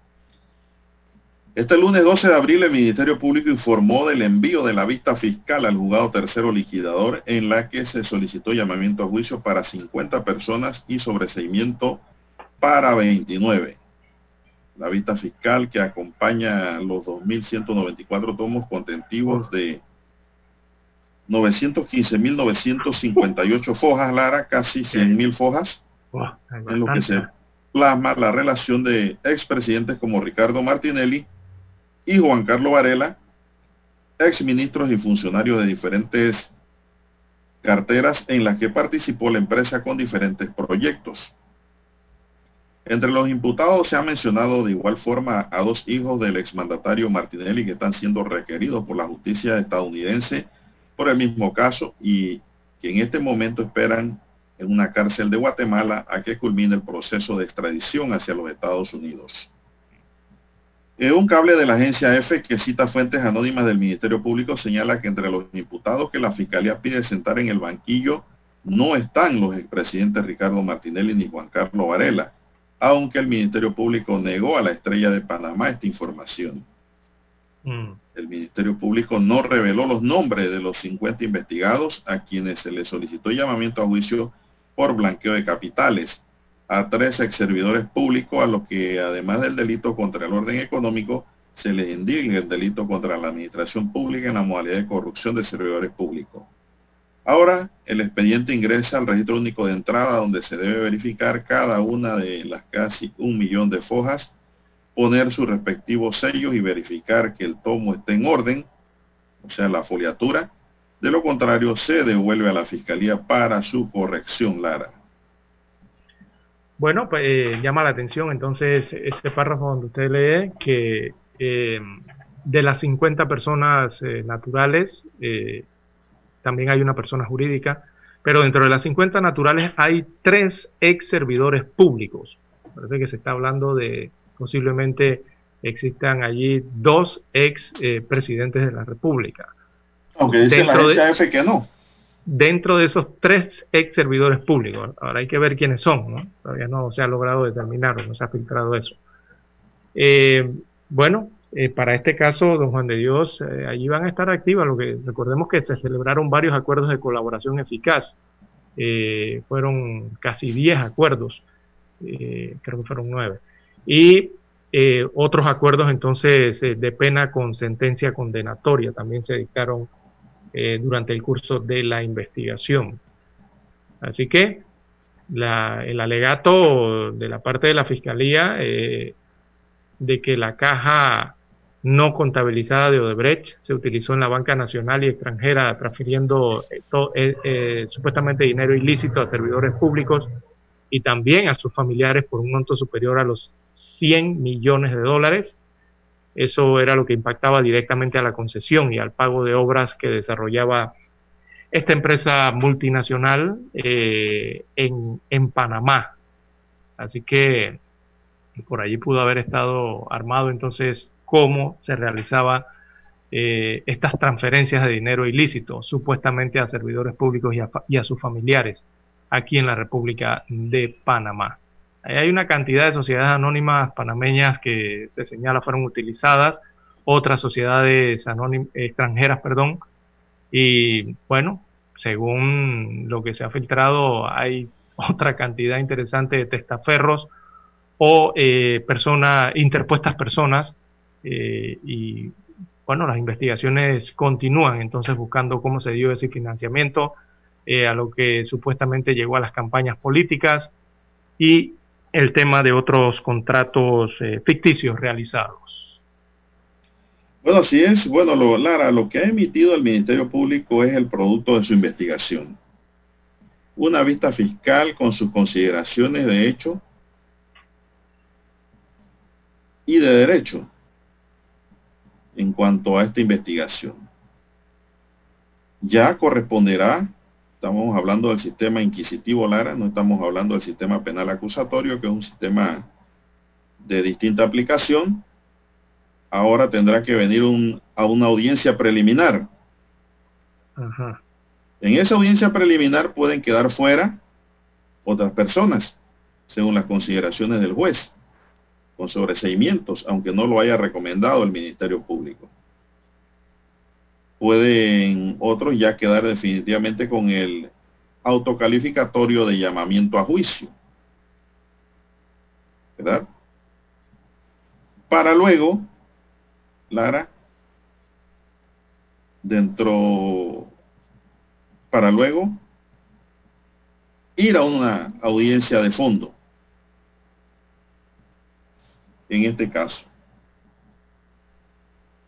Este lunes 12 de abril el Ministerio Público informó del envío de la vista fiscal al juzgado tercero liquidador en la que se solicitó llamamiento a juicio para 50 personas y sobreseimiento para 29. La vista fiscal que acompaña los 2.194 tomos contentivos de 915.958 fojas, Lara, casi 100.000 fojas, en lo que se plasma la relación de expresidentes como Ricardo Martinelli y Juan Carlos Varela, exministros y funcionarios de diferentes carteras en las que participó la empresa con diferentes proyectos. Entre los imputados se ha mencionado de igual forma a dos hijos del exmandatario Martinelli que están siendo requeridos por la justicia estadounidense por el mismo caso y que en este momento esperan en una cárcel de Guatemala a que culmine el proceso de extradición hacia los Estados Unidos. Eh, un cable de la agencia EFE que cita fuentes anónimas del Ministerio Público señala que entre los imputados que la Fiscalía pide sentar en el banquillo no están los expresidentes Ricardo Martinelli ni Juan Carlos Varela, aunque el Ministerio Público negó a la estrella de Panamá esta información. Mm. El Ministerio Público no reveló los nombres de los 50 investigados a quienes se les solicitó llamamiento a juicio por blanqueo de capitales, a tres ex servidores públicos a los que además del delito contra el orden económico se les indica el delito contra la administración pública en la modalidad de corrupción de servidores públicos. Ahora el expediente ingresa al registro único de entrada donde se debe verificar cada una de las casi un millón de fojas poner sus respectivos sellos y verificar que el tomo esté en orden, o sea, la foliatura. De lo contrario, se devuelve a la Fiscalía para su corrección, Lara. Bueno, pues eh, llama la atención entonces este párrafo donde usted lee que eh, de las 50 personas eh, naturales, también hay una persona jurídica, pero dentro de las 50 naturales hay tres ex servidores públicos. Parece que se está hablando de posiblemente existan allí dos ex eh, presidentes de la República. Aunque dice la agencia F que no. Dentro de esos tres ex servidores públicos. Ahora hay que ver quiénes son, ¿no? Todavía no se ha logrado determinar, no se ha filtrado eso. Eh, bueno, eh, para este caso, don Juan de Dios, allí van a estar activas. Recordemos que se celebraron varios acuerdos de colaboración eficaz. fueron casi 10 acuerdos, creo que fueron 9 y eh, otros acuerdos entonces eh, de pena con sentencia condenatoria también se dictaron eh, durante el curso de la investigación. Así que el alegato de la parte de la Fiscalía de que la caja no contabilizada de Odebrecht se utilizó en la banca nacional y extranjera transfiriendo supuestamente dinero ilícito a servidores públicos y también a sus familiares por un monto superior a los 100 millones de dólares. Eso era lo que impactaba directamente a la concesión y al pago de obras que desarrollaba esta empresa multinacional eh, en, en, Panamá. Así que por allí pudo haber estado armado entonces cómo se realizaba eh, estas transferencias de dinero ilícito, supuestamente a servidores públicos y a sus familiares aquí en la República de Panamá. Hay una cantidad de sociedades anónimas panameñas que se señala fueron utilizadas, otras sociedades extranjeras, perdón, y bueno, según lo que se ha filtrado, hay otra cantidad interesante de testaferros o eh, personas, interpuestas personas, eh, y bueno, las investigaciones continúan entonces buscando cómo se dio ese financiamiento, eh, a lo que supuestamente llegó a las campañas políticas y el tema de otros contratos eh, ficticios realizados. Bueno, así es. Bueno, lo, Lara, lo que ha emitido el Ministerio Público es el producto de su investigación. Una vista fiscal con sus consideraciones de hecho y de derecho en cuanto a esta investigación. Ya corresponderá Estamos hablando del sistema inquisitivo Lara, no estamos hablando del sistema penal acusatorio, que es un sistema de distinta aplicación. Ahora tendrá que venir a una audiencia preliminar. En esa audiencia preliminar pueden quedar fuera otras personas, según las consideraciones del juez. con sobreseimientos, aunque no lo haya recomendado el Ministerio Público. Pueden otros ya quedar definitivamente con el autocalificatorio de llamamiento a juicio. ¿Verdad? Para luego, Lara, dentro, para luego ir a una audiencia de fondo. En este caso.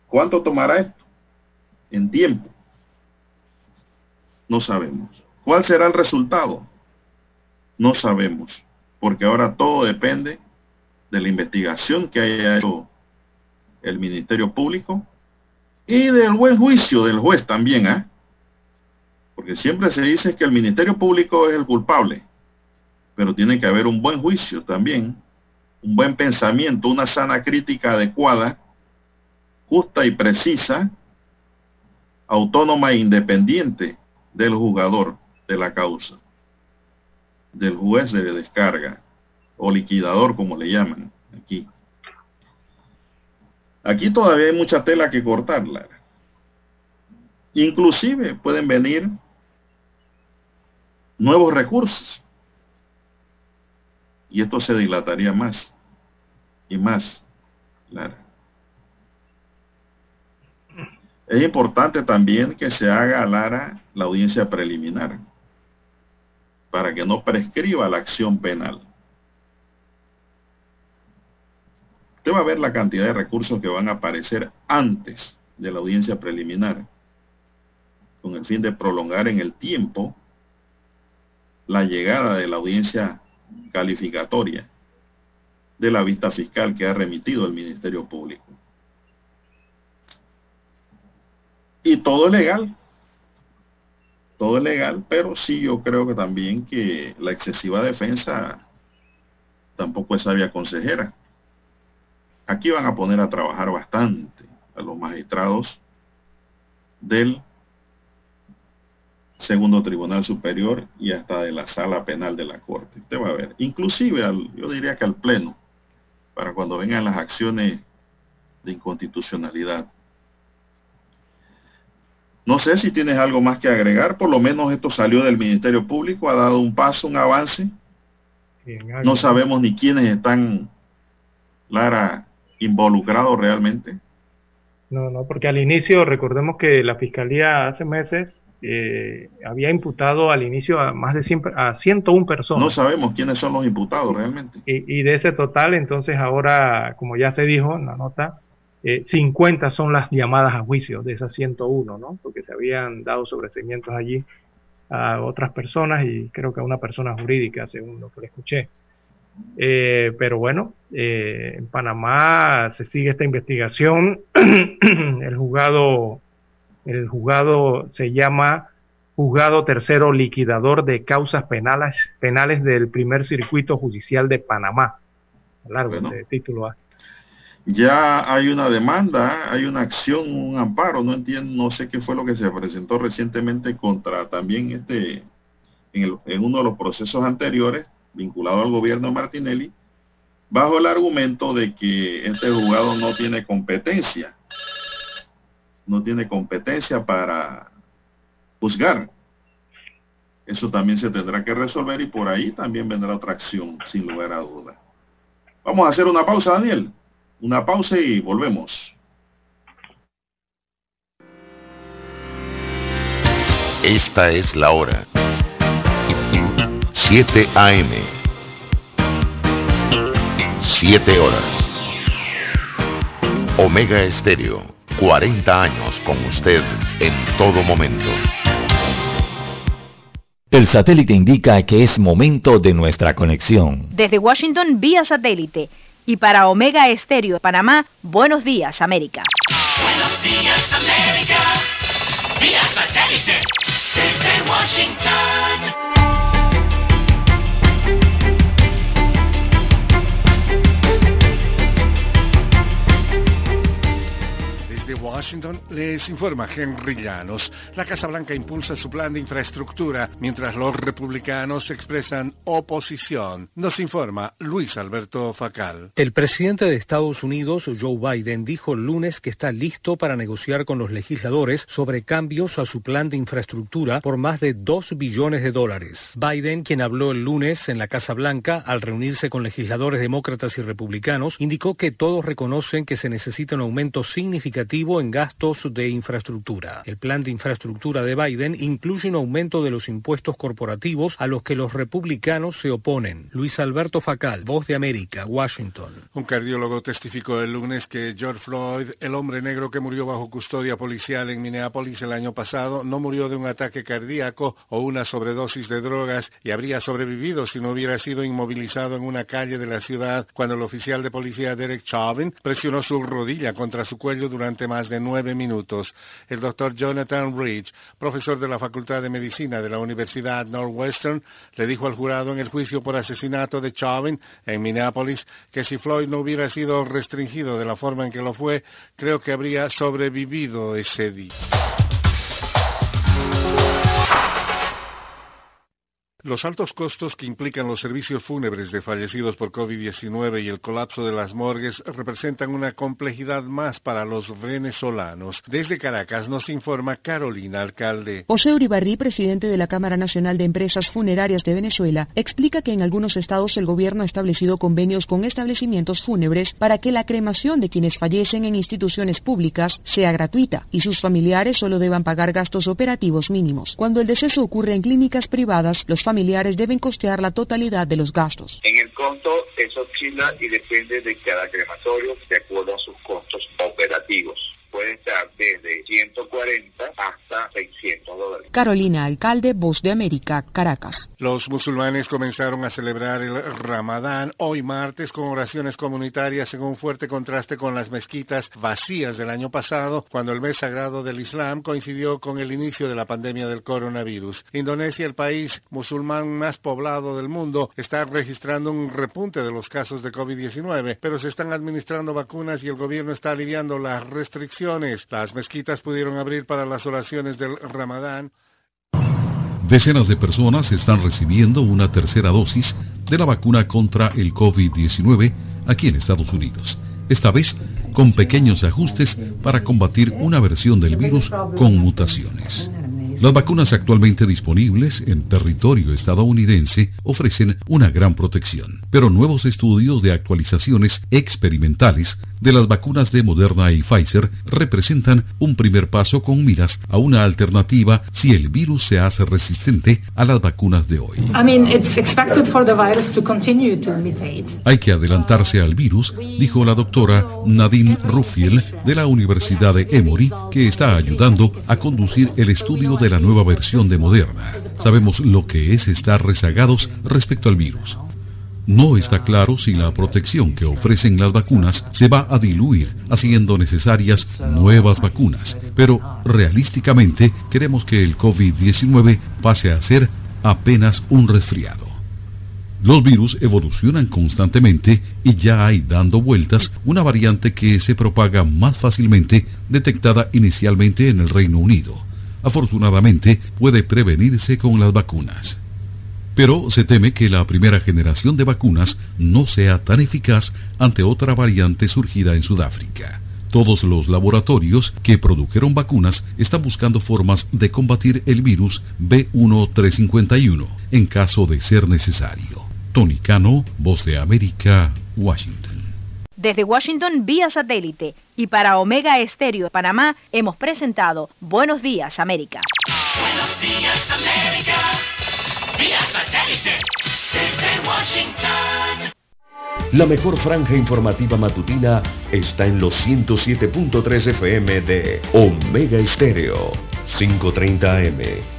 ¿Cuánto tomará esto? En tiempo. No sabemos. ¿Cuál será el resultado? No sabemos. Porque ahora todo depende de la investigación que haya hecho el Ministerio Público y del buen juicio del juez también, ¿ah? Porque siempre se dice que el Ministerio Público es el culpable, pero tiene que haber un buen juicio también, un buen pensamiento, una sana crítica adecuada, justa y precisa, autónoma e independiente del jugador de la causa, del juez de descarga o liquidador como le llaman aquí. Aquí todavía hay mucha tela que cortarla. Inclusive pueden venir nuevos recursos. Y esto se dilataría más y más. Es importante también que se haga, Lara, la audiencia preliminar para que no prescriba la acción penal. Usted va a ver la cantidad de recursos que van a aparecer antes de la audiencia preliminar, con el fin de prolongar en el tiempo la llegada de la audiencia calificatoria de la vista fiscal que ha remitido el Ministerio Público. Y todo es legal. Todo es legal, pero sí yo creo que también que la excesiva defensa tampoco es sabia consejera. Aquí van a poner a trabajar bastante a los magistrados del segundo tribunal superior y hasta de la sala penal de la corte. Usted va a ver, inclusive yo diría que al pleno, para cuando vengan las acciones de inconstitucionalidad. No sé si tienes algo más que agregar, por lo menos esto salió del Ministerio Público, ha dado un paso, un avance. No sabemos ni quiénes están, Lara, involucrado realmente? No, no, porque al inicio, recordemos que la Fiscalía hace meses eh, había imputado al inicio a más de 100, a 101 personas. No sabemos quiénes son los imputados realmente. Y, de ese total, entonces ahora, como ya se dijo en la nota, 50 eh, son las llamadas a juicio de esas 101, ¿no? Porque se habían dado sobreseimientos allí a otras personas y creo que a una persona jurídica, según lo que le escuché. Eh, pero bueno, eh, en Panamá se sigue esta investigación. el juzgado, el juzgado se llama Juzgado Tercero Liquidador de Causas Penales, penales del Primer Circuito Judicial de Panamá. Largo título A. Ya hay una demanda, hay una acción, un amparo, no entiendo, no sé qué fue lo que se presentó recientemente contra también este, en, en uno de los procesos anteriores, vinculado al gobierno de Martinelli, bajo el argumento de que este juzgado no tiene competencia, no tiene competencia para juzgar. Eso también se tendrá que resolver y por ahí también vendrá otra acción, sin lugar a duda. Vamos a hacer una pausa, Daniel. Una pausa y volvemos. Esta es la hora. 7 AM. 7 horas. Omega Estéreo, 40 años con usted en todo momento. El satélite indica que es momento de nuestra conexión. Desde Washington vía satélite y para Omega Estéreo Panamá, buenos días América. Buenos días América. Washington les informa Henry Llanos. La Casa Blanca impulsa su plan de infraestructura mientras los republicanos expresan oposición. Nos informa Luis Alberto Facal. El presidente de Estados Unidos, Joe Biden, dijo el lunes que está listo para negociar con los legisladores sobre cambios a su plan de infraestructura por más de 2 billones de dólares. Biden, quien habló el lunes en la Casa Blanca al reunirse con legisladores demócratas y republicanos, indicó que todos reconocen que se necesita un aumento significativo en gastos de infraestructura. El plan de infraestructura de Biden incluye un aumento de los impuestos corporativos a los que los republicanos se oponen. Luis Alberto Facal, Voz de América, Washington. Un cardiólogo testificó el lunes que George Floyd, el hombre negro que murió bajo custodia policial en Minneapolis el año pasado, no murió de un ataque cardíaco o una sobredosis de drogas y habría sobrevivido si no hubiera sido inmovilizado en una calle de la ciudad cuando el oficial de policía Derek Chauvin presionó su rodilla contra su cuello durante más de nueve minutos. El doctor Jonathan Rich, profesor de la Facultad de Medicina de la Universidad Northwestern, le dijo al jurado en el juicio por asesinato de Chauvin en Minneapolis que si Floyd no hubiera sido restringido de la forma en que lo fue, creo que habría sobrevivido ese día. Los altos costos que implican los servicios fúnebres de fallecidos por COVID-19 y el colapso de las morgues representan una complejidad más para los venezolanos. Desde Caracas nos informa Carolina Alcalde. José Uribarri, presidente de la Cámara Nacional de Empresas Funerarias de Venezuela, explica que en algunos estados el gobierno ha establecido convenios con establecimientos fúnebres para que la cremación de quienes fallecen en instituciones públicas sea gratuita y sus familiares solo deban pagar gastos operativos mínimos. Cuando el deceso ocurre en clínicas privadas, los familiares deben costear la totalidad de los gastos. En el costo eso oscila y depende de cada crematorio de acuerdo a sus costos operativos. Puede estar desde 140 hasta 600 dólares. Carolina Alcalde, Voz de América, Caracas. Los musulmanes comenzaron a celebrar el Ramadán hoy martes con oraciones comunitarias en un fuerte contraste con las mezquitas vacías del año pasado, cuando el mes sagrado del Islam coincidió con el inicio de la pandemia del coronavirus. Indonesia, el país musulmán más poblado del mundo, está registrando un repunte de los casos de COVID-19, pero se están administrando vacunas y el gobierno está aliviando las restricciones. Las mezquitas pudieron abrir para las oraciones del Ramadán. Decenas de personas están recibiendo una tercera dosis de la vacuna contra el COVID-19 aquí en Estados Unidos. Esta vez con pequeños ajustes para combatir una versión del virus con mutaciones. Las vacunas actualmente disponibles en territorio estadounidense ofrecen una gran protección, pero nuevos estudios de actualizaciones experimentales de las vacunas de Moderna y Pfizer representan un primer paso con miras a una alternativa si el virus se hace resistente a las vacunas de hoy. Hay que adelantarse al virus, dijo la doctora Nadine Ruffiel de la Universidad de Emory, que está ayudando a conducir el estudio de la nueva versión de Moderna. Sabemos lo que es estar rezagados respecto al virus. No está claro si la protección que ofrecen las vacunas se va a diluir, haciendo necesarias nuevas vacunas. Pero realísticamente queremos que el COVID-19 pase a ser apenas un resfriado. Los virus evolucionan constantemente y ya hay dando vueltas una variante que se propaga más fácilmente detectada inicialmente en el Reino Unido. Afortunadamente puede prevenirse con las vacunas. Pero se teme que la primera generación de vacunas no sea tan eficaz ante otra variante surgida en Sudáfrica. Todos los laboratorios que produjeron vacunas están buscando formas de combatir el virus B1351 en caso de ser necesario. Tony Cano, Voz de América, Washington. Desde Washington vía satélite y para Omega Estéreo de Panamá hemos presentado Buenos Días América. Buenos días, América. Vía satélite. Desde Washington. La mejor franja informativa matutina está en los 107.3 FM de Omega Estéreo, 530 AM.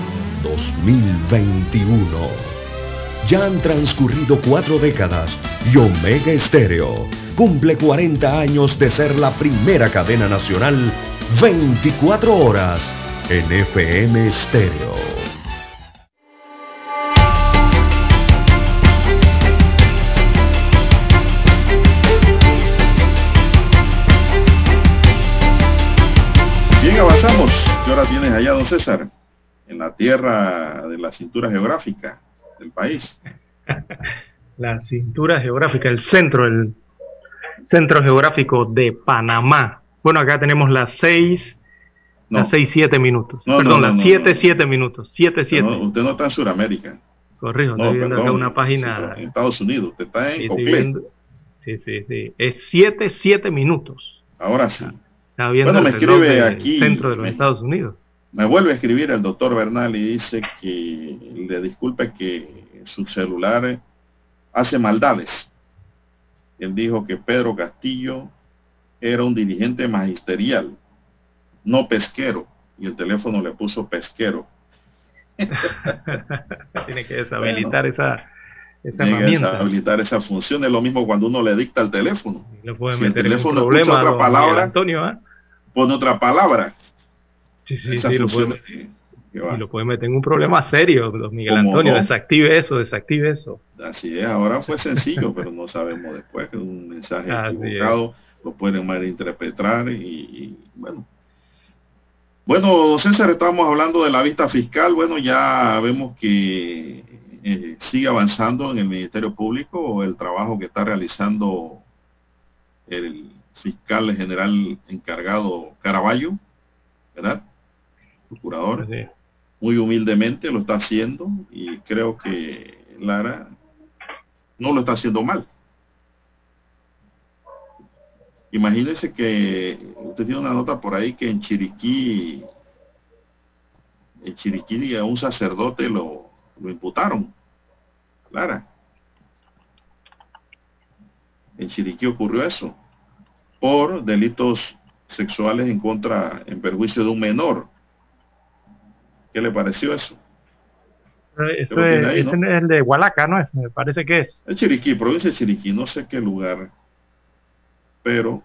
2021. Ya han transcurrido cuatro décadas y Omega Estéreo cumple 40 años de ser la primera cadena nacional 24 horas en FM Estéreo. Bien, avanzamos. ¿Qué hora tienes allá, don César? En la tierra de la cintura geográfica del país. La cintura geográfica, el centro, el centro geográfico de Panamá. Bueno, acá tenemos las 6, las 6, 7 minutos. No, Perdón, no, las no, 7, no. 7 minutos. 7, 7. No, usted no está en Sudamérica. Corrijo, No, estoy viendo acá perdón, una página. En Estados Unidos. Usted está en Sí, sí, sí, sí. Es 7, 7 minutos. Ahora sí. Está viendo Bueno, el me escribe aquí, centro de los me- Estados Unidos. Me vuelve a escribir el doctor Bernal y dice que le disculpe que su celular hace maldades. Él dijo que Pedro Castillo era un dirigente magisterial, no pesquero, y el teléfono le puso pesquero. Tiene que deshabilitar esa, esa Tiene que deshabilitar esa función. Es lo mismo cuando uno le dicta el teléfono. Si el teléfono escucha otra palabra, Antonio, ¿ah? pone otra palabra. Sí, sí, Esa sí, lo función puede, de- que va. y lo puede meter en un problema serio, don Miguel ¿Cómo Antonio. no? Desactive eso, desactive eso. Así es, ahora fue sencillo, pero no sabemos después que un mensaje Así equivocado lo pueden malinterpretar y, y, bueno. Bueno, don César, estamos hablando de la vista fiscal. Bueno, ya vemos que eh, sigue avanzando en el Ministerio Público el trabajo que está realizando el fiscal general encargado Caraballo, ¿verdad? Procurador muy humildemente lo está haciendo y creo que Lara no lo está haciendo mal. Imagínense que usted tiene una nota por ahí que en Chiriquí, en Chiriquí a un sacerdote lo, lo imputaron. Lara. En Chiriquí ocurrió eso por delitos sexuales en contra, en perjuicio de un menor. ¿Qué le pareció eso? Eso es, ahí, ese ¿no? es el de Hualaca, ¿no es? Me parece que es. En Chiriquí, provincia de Chiriquí, no sé qué lugar, pero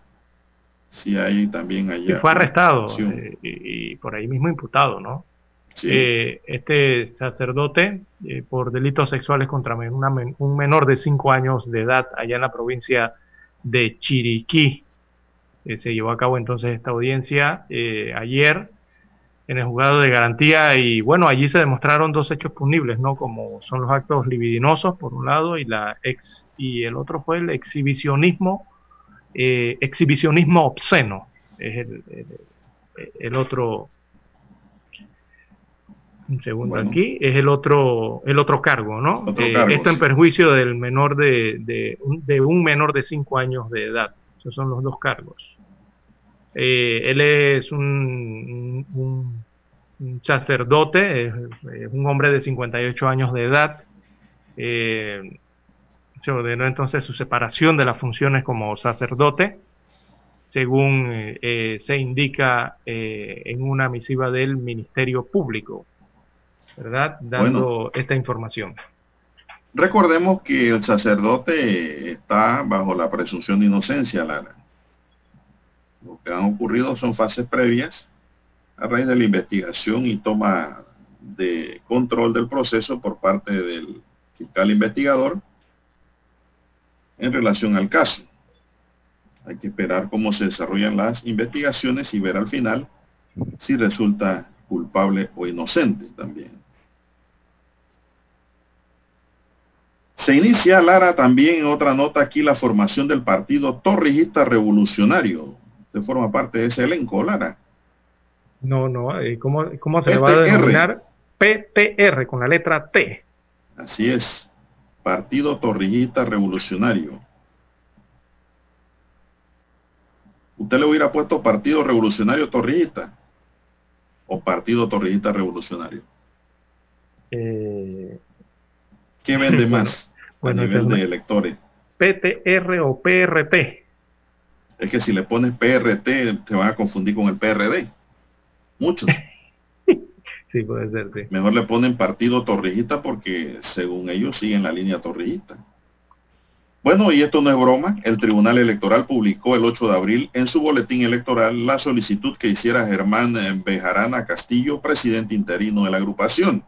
sí hay también Y allá. fue arrestado Sí. eh, y, y por ahí mismo imputado, ¿no? Sí. Eh, este sacerdote eh, por delitos sexuales contra una men- un menor de 5 años de edad allá en la provincia de Chiriquí. Eh, se llevó a cabo entonces esta audiencia eh, ayer en el juzgado de garantía y bueno, allí se demostraron dos hechos punibles, ¿no? Como son los actos libidinosos por un lado y la ex y el otro fue el exhibicionismo eh, exhibicionismo obsceno. Es el, el- el otro un segundo Bueno. aquí es el otro el otro cargo no Otro Eh, cargo, esto en perjuicio del menor de, de, un- de un menor de 5 años de edad. Esos son los dos cargos Eh, él es un, un- un sacerdote es, es un hombre de 58 años de edad eh, se ordenó entonces su separación de las funciones como sacerdote, según eh, se indica eh, en una misiva del Ministerio Público, ¿verdad? Dando esta información. Recordemos que el sacerdote está bajo la presunción de inocencia, Lara. Lo que han ocurrido son fases previas a raíz de la investigación y toma de control del proceso por parte del fiscal investigador en relación al caso. Hay que esperar cómo se desarrollan las investigaciones y ver al final si resulta culpable o inocente también. Se inicia, Lara, también en otra nota aquí la formación del partido Torrijista Revolucionario. Usted forma parte de ese elenco, Lara. No, no, eh, ¿cómo, cómo se le va a denominar? PTR con la letra T. Así es, Partido Torrijista Revolucionario. ¿Usted le hubiera puesto Partido Revolucionario Torrijista? ¿O Partido Torrijista Revolucionario? Eh, ¿Qué vende más bueno, a nivel de electores? PTR o PRP. Es que si le pones PRT te van a confundir con el PRD. Muchos. sí, puede ser, sí. Mejor le ponen partido torrijista porque según ellos siguen la línea torrijista. Bueno, y esto no es broma, el Tribunal Electoral publicó el 8 de abril en su boletín electoral la solicitud que hiciera Germán Bejarana Castillo, presidente interino de la agrupación.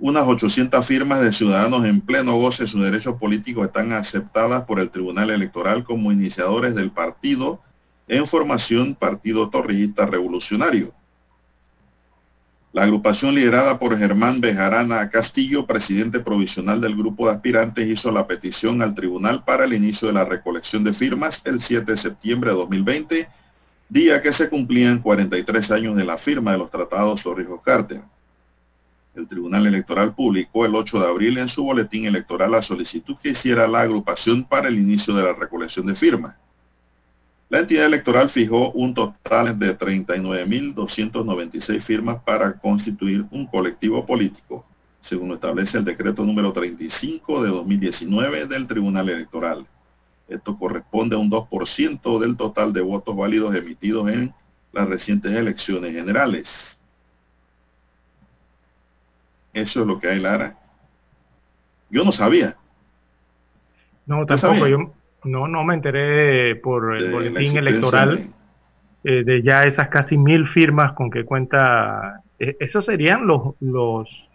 Unas 800 firmas de ciudadanos en pleno goce de sus derechos políticos están aceptadas por el Tribunal Electoral como iniciadores del partido en formación Partido Torrijista Revolucionario. La agrupación liderada por Germán Bejarana Castillo, presidente provisional del grupo de aspirantes, hizo la petición al tribunal para el inicio de la recolección de firmas el 7 de septiembre de 2020, día que se cumplían 43 años de la firma de los tratados Torrijos-Carter. El Tribunal Electoral publicó el 8 de abril en su boletín electoral la solicitud que hiciera la agrupación para el inicio de la recolección de firmas. La entidad electoral fijó un total de 39.296 firmas para constituir un colectivo político, según lo establece el decreto número 35 de 2019 del Tribunal Electoral. Esto corresponde a un 2% del total de votos válidos emitidos en las recientes elecciones generales. Eso es lo que hay, Lara. Yo no sabía. No, tampoco. Yo, no, no me enteré por el De boletín electoral eh, de ya esas casi mil firmas con que cuenta. eh, esos serían los, los,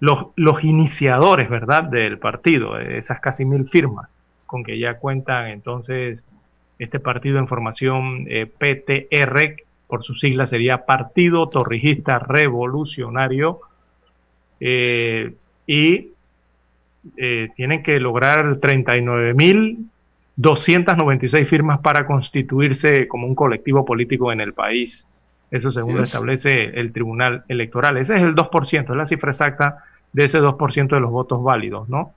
los, los iniciadores, ¿verdad?, del partido, eh, esas casi mil firmas con que ya cuentan entonces este partido en formación eh, PTR, por sus siglas sería Partido Torrijista Revolucionario, eh, y eh, tienen que lograr 39.296 firmas para constituirse como un colectivo político en el país. Eso según lo establece el Tribunal Electoral. Ese es el 2%, es la cifra exacta de ese 2% de los votos válidos, ¿no?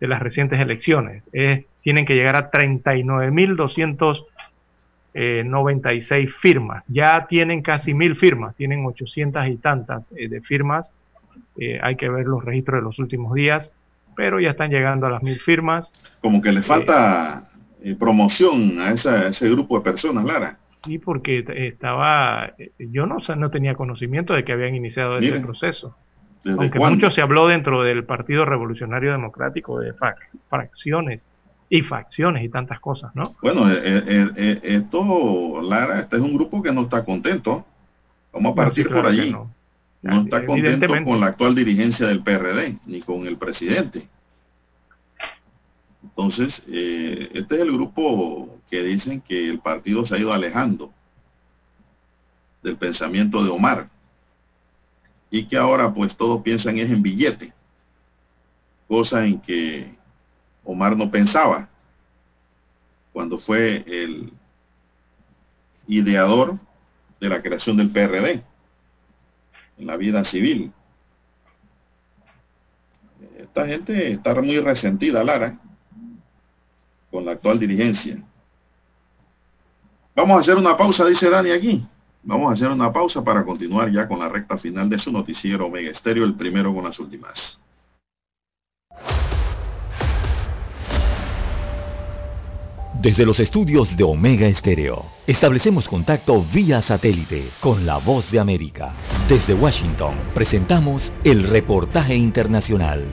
De las recientes elecciones. Eh, tienen que llegar a 39.296 firmas. Ya tienen casi mil firmas, tienen 800 y tantas eh, de firmas. Eh, hay que ver los registros de los últimos días, pero ya están llegando a las mil firmas. Como que le falta eh, promoción a, esa- a ese grupo de personas, Lara. Sí, porque estaba, eh, yo no, no tenía conocimiento de que habían iniciado ese proceso. ¿Desde Aunque cuándo? mucho se habló dentro del Partido Revolucionario Democrático de fac- fracciones y facciones y tantas cosas, ¿no? Bueno, eh, eh, eh, esto, Lara, este es un grupo que no está contento. Vamos a No, sí, partir claro por allí. no. No está contento con la actual dirigencia del PRD, ni con el presidente. Entonces, eh, este es el grupo que dicen que el partido se ha ido alejando del pensamiento de Omar y que ahora pues todos piensan es en billete, cosa en que Omar no pensaba cuando fue el ideador de la creación del PRD en la vida civil. Esta gente está muy resentida, Lara, con la actual dirigencia. Vamos a hacer una pausa, dice Dani aquí. Vamos a hacer una pausa para continuar ya con la recta final de su noticiero Omega Estéreo, el primero con las últimas. Desde los estudios de Omega Estéreo, establecemos contacto vía satélite con la voz de América. Desde Washington, presentamos el reportaje internacional.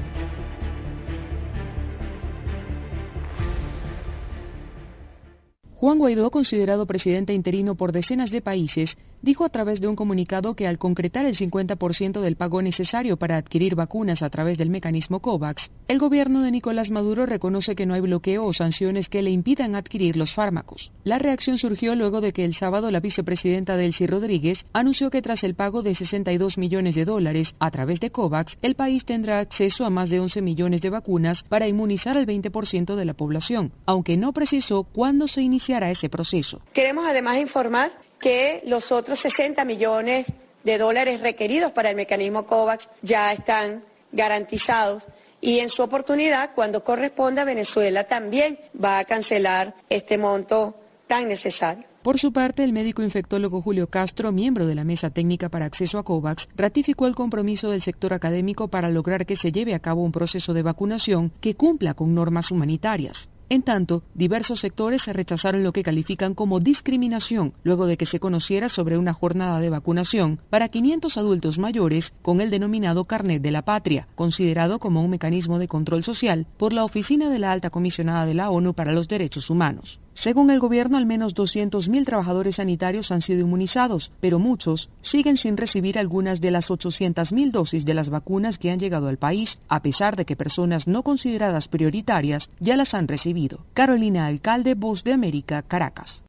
Juan Guaidó, considerado presidente interino por decenas de países, dijo a través de un comunicado que al concretar el 50% del pago necesario para adquirir vacunas a través del mecanismo COVAX, el gobierno de Nicolás Maduro reconoce que no hay bloqueo o sanciones que le impidan adquirir los fármacos. La reacción surgió luego de que el sábado la vicepresidenta Delcy Rodríguez anunció que tras el pago de 62 millones de dólares a través de COVAX, el país tendrá acceso a más de 11 millones de vacunas para inmunizar al 20% de la población, aunque no precisó cuándo se iniciará ese proceso. Queremos además informar que los otros 60 millones de dólares requeridos para el mecanismo COVAX ya están garantizados y en su oportunidad, cuando corresponda, Venezuela también va a cancelar este monto tan necesario. Por su parte, el médico infectólogo Julio Castro, miembro de la Mesa Técnica para Acceso a COVAX, ratificó el compromiso del sector académico para lograr que se lleve a cabo un proceso de vacunación que cumpla con normas humanitarias. En tanto, diversos sectores rechazaron lo que califican como discriminación luego de que se conociera sobre una jornada de vacunación para 500 adultos mayores con el denominado carnet de la patria, considerado como un mecanismo de control social por la Oficina de la Alta Comisionada de la ONU para los Derechos Humanos. Según el gobierno, al menos 200.000 trabajadores sanitarios han sido inmunizados, pero muchos siguen sin recibir algunas de las 800.000 dosis de las vacunas que han llegado al país, a pesar de que personas no consideradas prioritarias ya las han recibido. Carolina Alcalde, Voz de América, Caracas.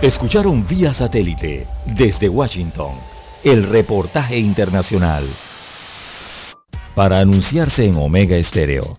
Escucharon vía satélite desde Washington el reportaje internacional. Para anunciarse en Omega Estéreo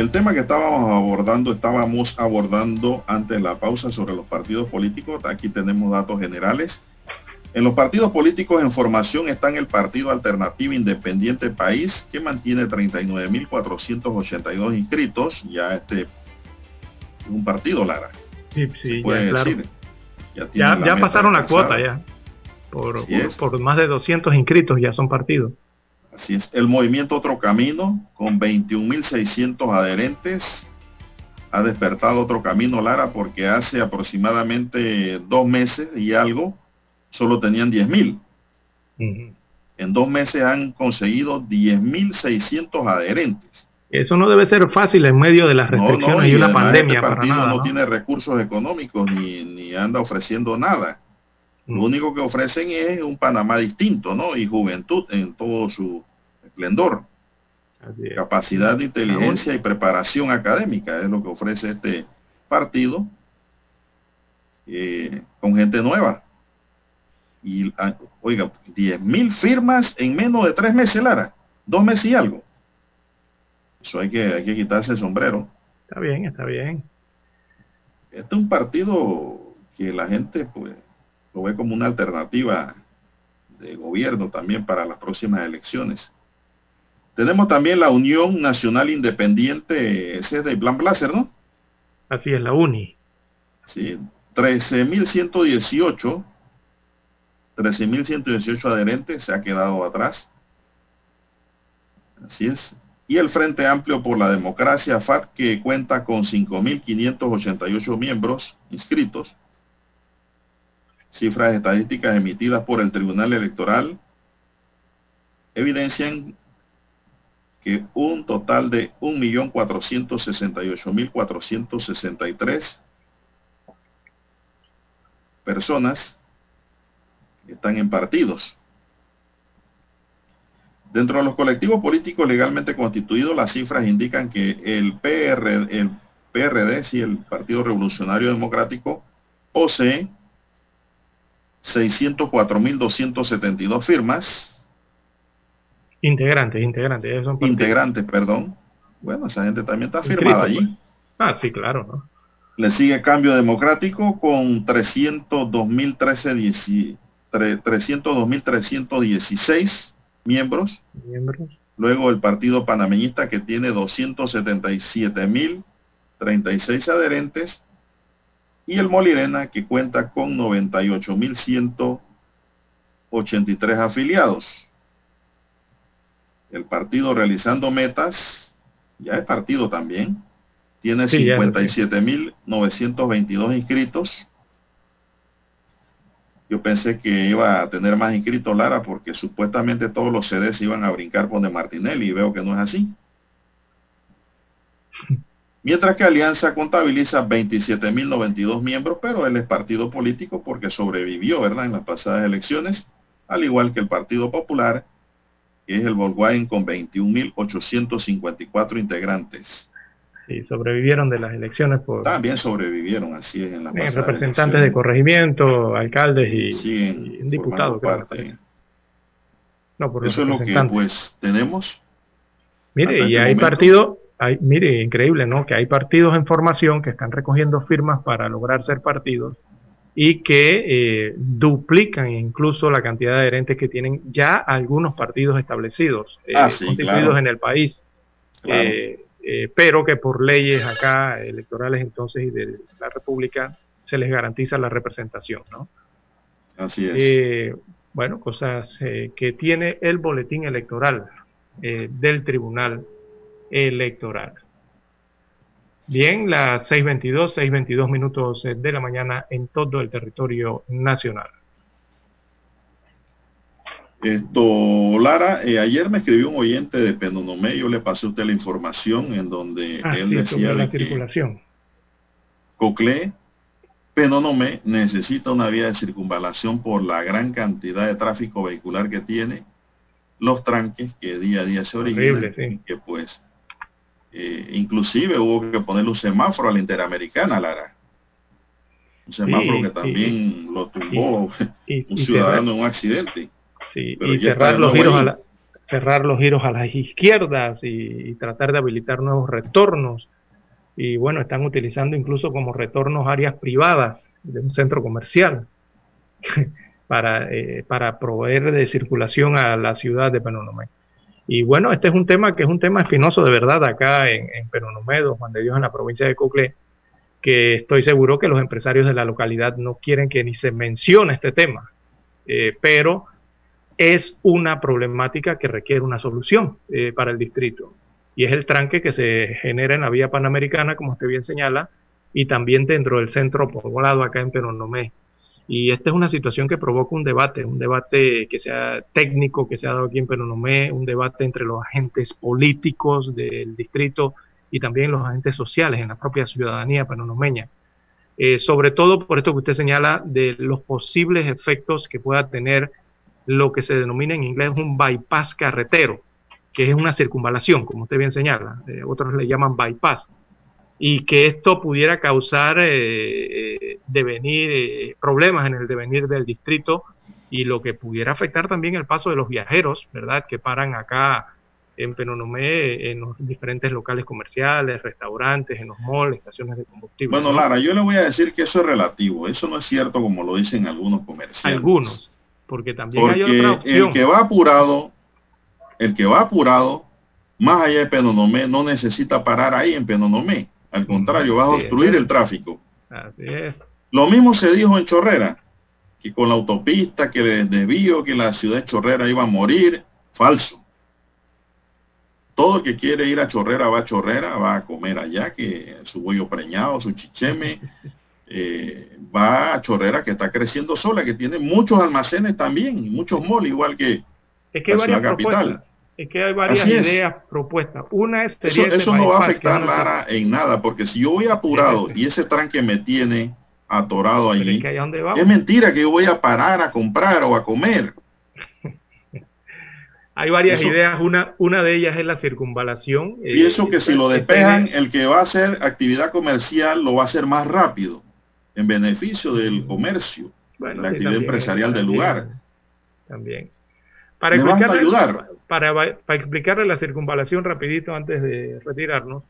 El tema que estábamos abordando, estábamos abordando antes de la pausa sobre los partidos políticos. Aquí tenemos datos generales. En los partidos políticos en formación están el Partido Alternativo Independiente País, que mantiene 39.482 inscritos. Ya este un partido, Lara. Sí, sí, puede ya, decir. Ya, ya, pasaron la cuota ya. Por, por, más de 200 inscritos ya son partidos. Así es, el movimiento Otro Camino, con 21.600 adherentes, ha despertado Otro Camino, Lara, porque hace aproximadamente dos meses y algo, solo tenían 10.000. En dos meses han conseguido 10.600 adherentes. Eso no debe ser fácil en medio de las restricciones y, una pandemia. Este partido no, tiene recursos económicos ni, ni anda ofreciendo nada. Lo único que ofrecen es un Panamá distinto, ¿no? Y juventud en todo su esplendor. Capacidad de inteligencia y preparación académica es lo que ofrece este partido eh, con gente nueva. Y, ah, oiga, 10 mil firmas en menos de tres meses, Lara. Dos meses y algo. Eso hay que, hay que quitarse el sombrero. Está bien, está bien. Este es un partido que la gente, pues, lo ve como una alternativa de gobierno también para las próximas elecciones. Tenemos también la Unión Nacional Independiente, ese es de Plan Blaser, ¿no? Así es, la UNI. Sí, 13.118, 13.118 adherentes, se ha quedado atrás. Así es. Y el Frente Amplio por la Democracia, FAT, que cuenta con 5.588 miembros inscritos, Cifras estadísticas emitidas por el Tribunal Electoral evidencian que un total de 1.468.463 personas están en partidos. Dentro de los colectivos políticos legalmente constituidos, las cifras indican que el, PR, el PRD, si el Partido Revolucionario Democrático, posee 604.272 firmas. Integrantes, integrantes. integrantes, perdón. Bueno, esa gente también está firmada allí. Pues. Ah, sí, claro, ¿no? Le sigue Cambio Democrático con 302.316 miembros. Miembros. Luego el Partido Panameñista que tiene 277.036 adherentes y el Molirena que cuenta con 98.183 afiliados. El partido realizando metas, ya es partido también, tiene 57.922 inscritos. Yo pensé que iba a tener más inscritos Lara porque supuestamente todos los CDs iban a brincar con de Martinelli y veo que no es así. Mientras que Alianza contabiliza 27.092 miembros, pero él es partido político porque sobrevivió, ¿verdad?, en las pasadas elecciones, al igual que el Partido Popular, que es el Volkswagen con 21.854 integrantes. Sí, sobrevivieron de las elecciones por También sobrevivieron, así es, en las pasadas representantes de corregimiento, alcaldes y, Siguen y un diputado. formando creo que parte. No, por los Eso es lo que pues tenemos. Mire, y este hay momento. Hay, mire, increíble, ¿no? Que hay partidos en formación que están recogiendo firmas para lograr ser partidos y que eh, duplican incluso la cantidad de adherentes que tienen ya algunos partidos establecidos, eh, Ah, sí, constituidos claro. en el país. Claro. Eh, eh, pero que por leyes acá electorales entonces y de la República se les garantiza la representación, ¿no? Así es. Bueno, cosas que tiene el boletín electoral eh, del Tribunal Electoral. Bien, las 6.22, 6.22 minutos eh, de la mañana en todo el territorio nacional. Esto, Lara, eh, ayer me escribió un oyente de Penonomé, yo le pasé a usted la información en donde Ah, él sí, decía la de que circulación. Coclé, Penonomé necesita una vía de circunvalación por la gran cantidad de tráfico vehicular que tiene, los tranques que día a día se originan, Horrible, sí. que pues eh, inclusive hubo que ponerle un semáforo a la Interamericana, Lara. Un semáforo Sí, que también lo tumbó Y, un ciudadano cerrar- en un accidente. sí, pero y cerrar los giros a la- cerrar los giros a las izquierdas y, y tratar de habilitar nuevos retornos. Y bueno, están utilizando incluso como retornos áreas privadas de un centro comercial para, eh, para proveer de circulación a la ciudad de Penonomé. Y bueno, este es un tema que es un tema espinoso de verdad acá en, en Penonomé, Don Juan de Dios, en la provincia de Coclé, que estoy seguro que los empresarios de la localidad no quieren que ni se mencione este tema. Eh, pero es una problemática que requiere una solución eh, para el distrito. Y es el tranque que se genera en la vía panamericana, como usted bien señala, y también dentro del centro poblado acá en Penonomé. Y esta es una situación que provoca un debate, un debate que sea técnico, que se ha dado aquí en Penonomé, un debate entre los agentes políticos del distrito y también los agentes sociales en la propia ciudadanía penonomeña. Eh, sobre todo por esto que usted señala de los posibles efectos que pueda tener lo que se denomina en inglés un bypass carretero, que es una circunvalación, como usted bien señala, eh, otros le llaman bypass, y que esto pudiera causar eh, eh, devenir, eh, problemas en el devenir del distrito y lo que pudiera afectar también el paso de los viajeros, ¿verdad? Que paran acá en Penonomé, en los diferentes locales comerciales, restaurantes, en los malls, estaciones de combustible. Bueno, ¿no? Lara, yo le voy a decir que eso es relativo. Eso no es cierto como lo dicen algunos comerciantes. Algunos, porque también hay otra opción. el que va apurado, el que va apurado, más allá de Penonomé, no necesita parar ahí en Penonomé. Al contrario, va a obstruir el tráfico. Así es. Lo mismo se dijo en Chorrera, que con la autopista, que el desvío, que la ciudad de Chorrera iba a morir. Falso. Todo el que quiere ir a Chorrera va a Chorrera, va a comer allá, que su bollo preñado, su chicheme, eh, va a Chorrera que está creciendo sola, que tiene muchos almacenes también, muchos malls, igual que Es que la ciudad capital. Es que hay varias ideas propuestas. Una es Eso, eso no va a afectar, Lara, en nada, porque si yo voy apurado y ese tranque me tiene atorado allí, es que allá donde vamos. es mentira que yo voy a parar a comprar o a comer. Hay varias Eso- ideas. Una, una de ellas es la circunvalación. eh, Pienso que si lo despejan, el que va a hacer actividad comercial lo va a hacer más rápido, en beneficio del comercio, Bueno, la sí, actividad también, empresarial del lugar. También. Para ¿Me vas a explicarle, ayudar? Para, para explicarle la circunvalación rapidito antes de retirarnos,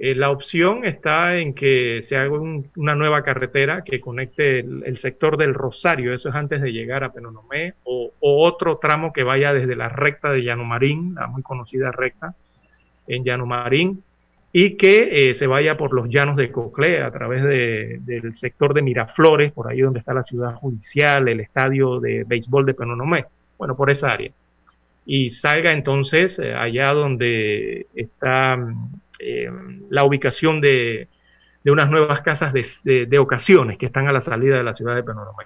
eh, la opción está en que se haga un- una nueva carretera que conecte el, sector del Rosario, eso es antes de llegar a Penonomé, o, o otro tramo que vaya desde la recta de Llano Marín, la muy conocida recta en Llano Marín, y que eh, se vaya por los llanos de Coclé a través de- del sector de Miraflores, por ahí donde está la ciudad judicial, el estadio de béisbol de Penonomé, bueno, por esa área. Y salga entonces eh, allá donde está eh, la ubicación de, de unas nuevas casas de, de- de ocasiones que están a la salida de la ciudad de Penonomé.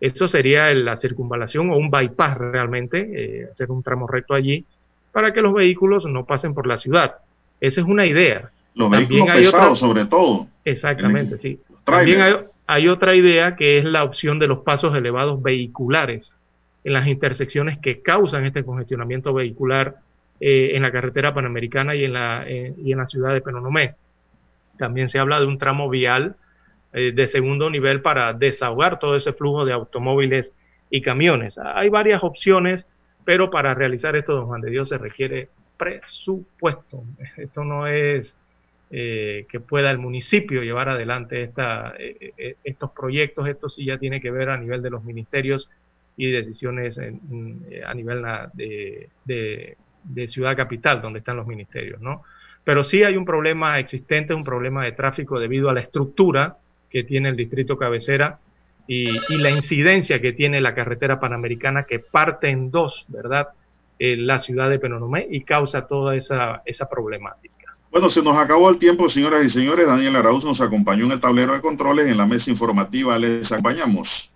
Eso sería la circunvalación o un bypass realmente, eh, hacer un tramo recto allí para que los vehículos no pasen por la ciudad. Esa es una idea. Los vehículos pesados, sobre todo. Exactamente, sí. También hay, hay otra idea que es la opción de los pasos elevados vehiculares en las intersecciones que causan este congestionamiento vehicular eh, en la carretera panamericana y en la, eh, y en la ciudad de Penonomé. También se habla de un tramo vial eh, de segundo nivel para desahogar todo ese flujo de automóviles y camiones. Hay varias opciones, pero para realizar esto, don Juan de Dios, se requiere presupuesto. Esto no es eh, que pueda el municipio llevar adelante esta, estos proyectos. Esto sí ya tiene que ver a nivel de los ministerios y decisiones en, a nivel de, de, de, ciudad capital, donde están los ministerios, ¿no? Pero sí hay un problema existente, un problema de tráfico debido a la estructura que tiene el distrito cabecera y, y, la incidencia que tiene la carretera panamericana que parte en dos, ¿verdad? En la ciudad de Penonomé y causa toda esa, esa problemática. Bueno, se nos acabó el tiempo, señoras y señores. Daniel Arauz nos acompañó en el tablero de controles. En la mesa informativa les acompañamos.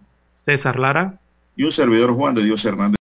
César Lara. Y un servidor Juan de Dios Hernández.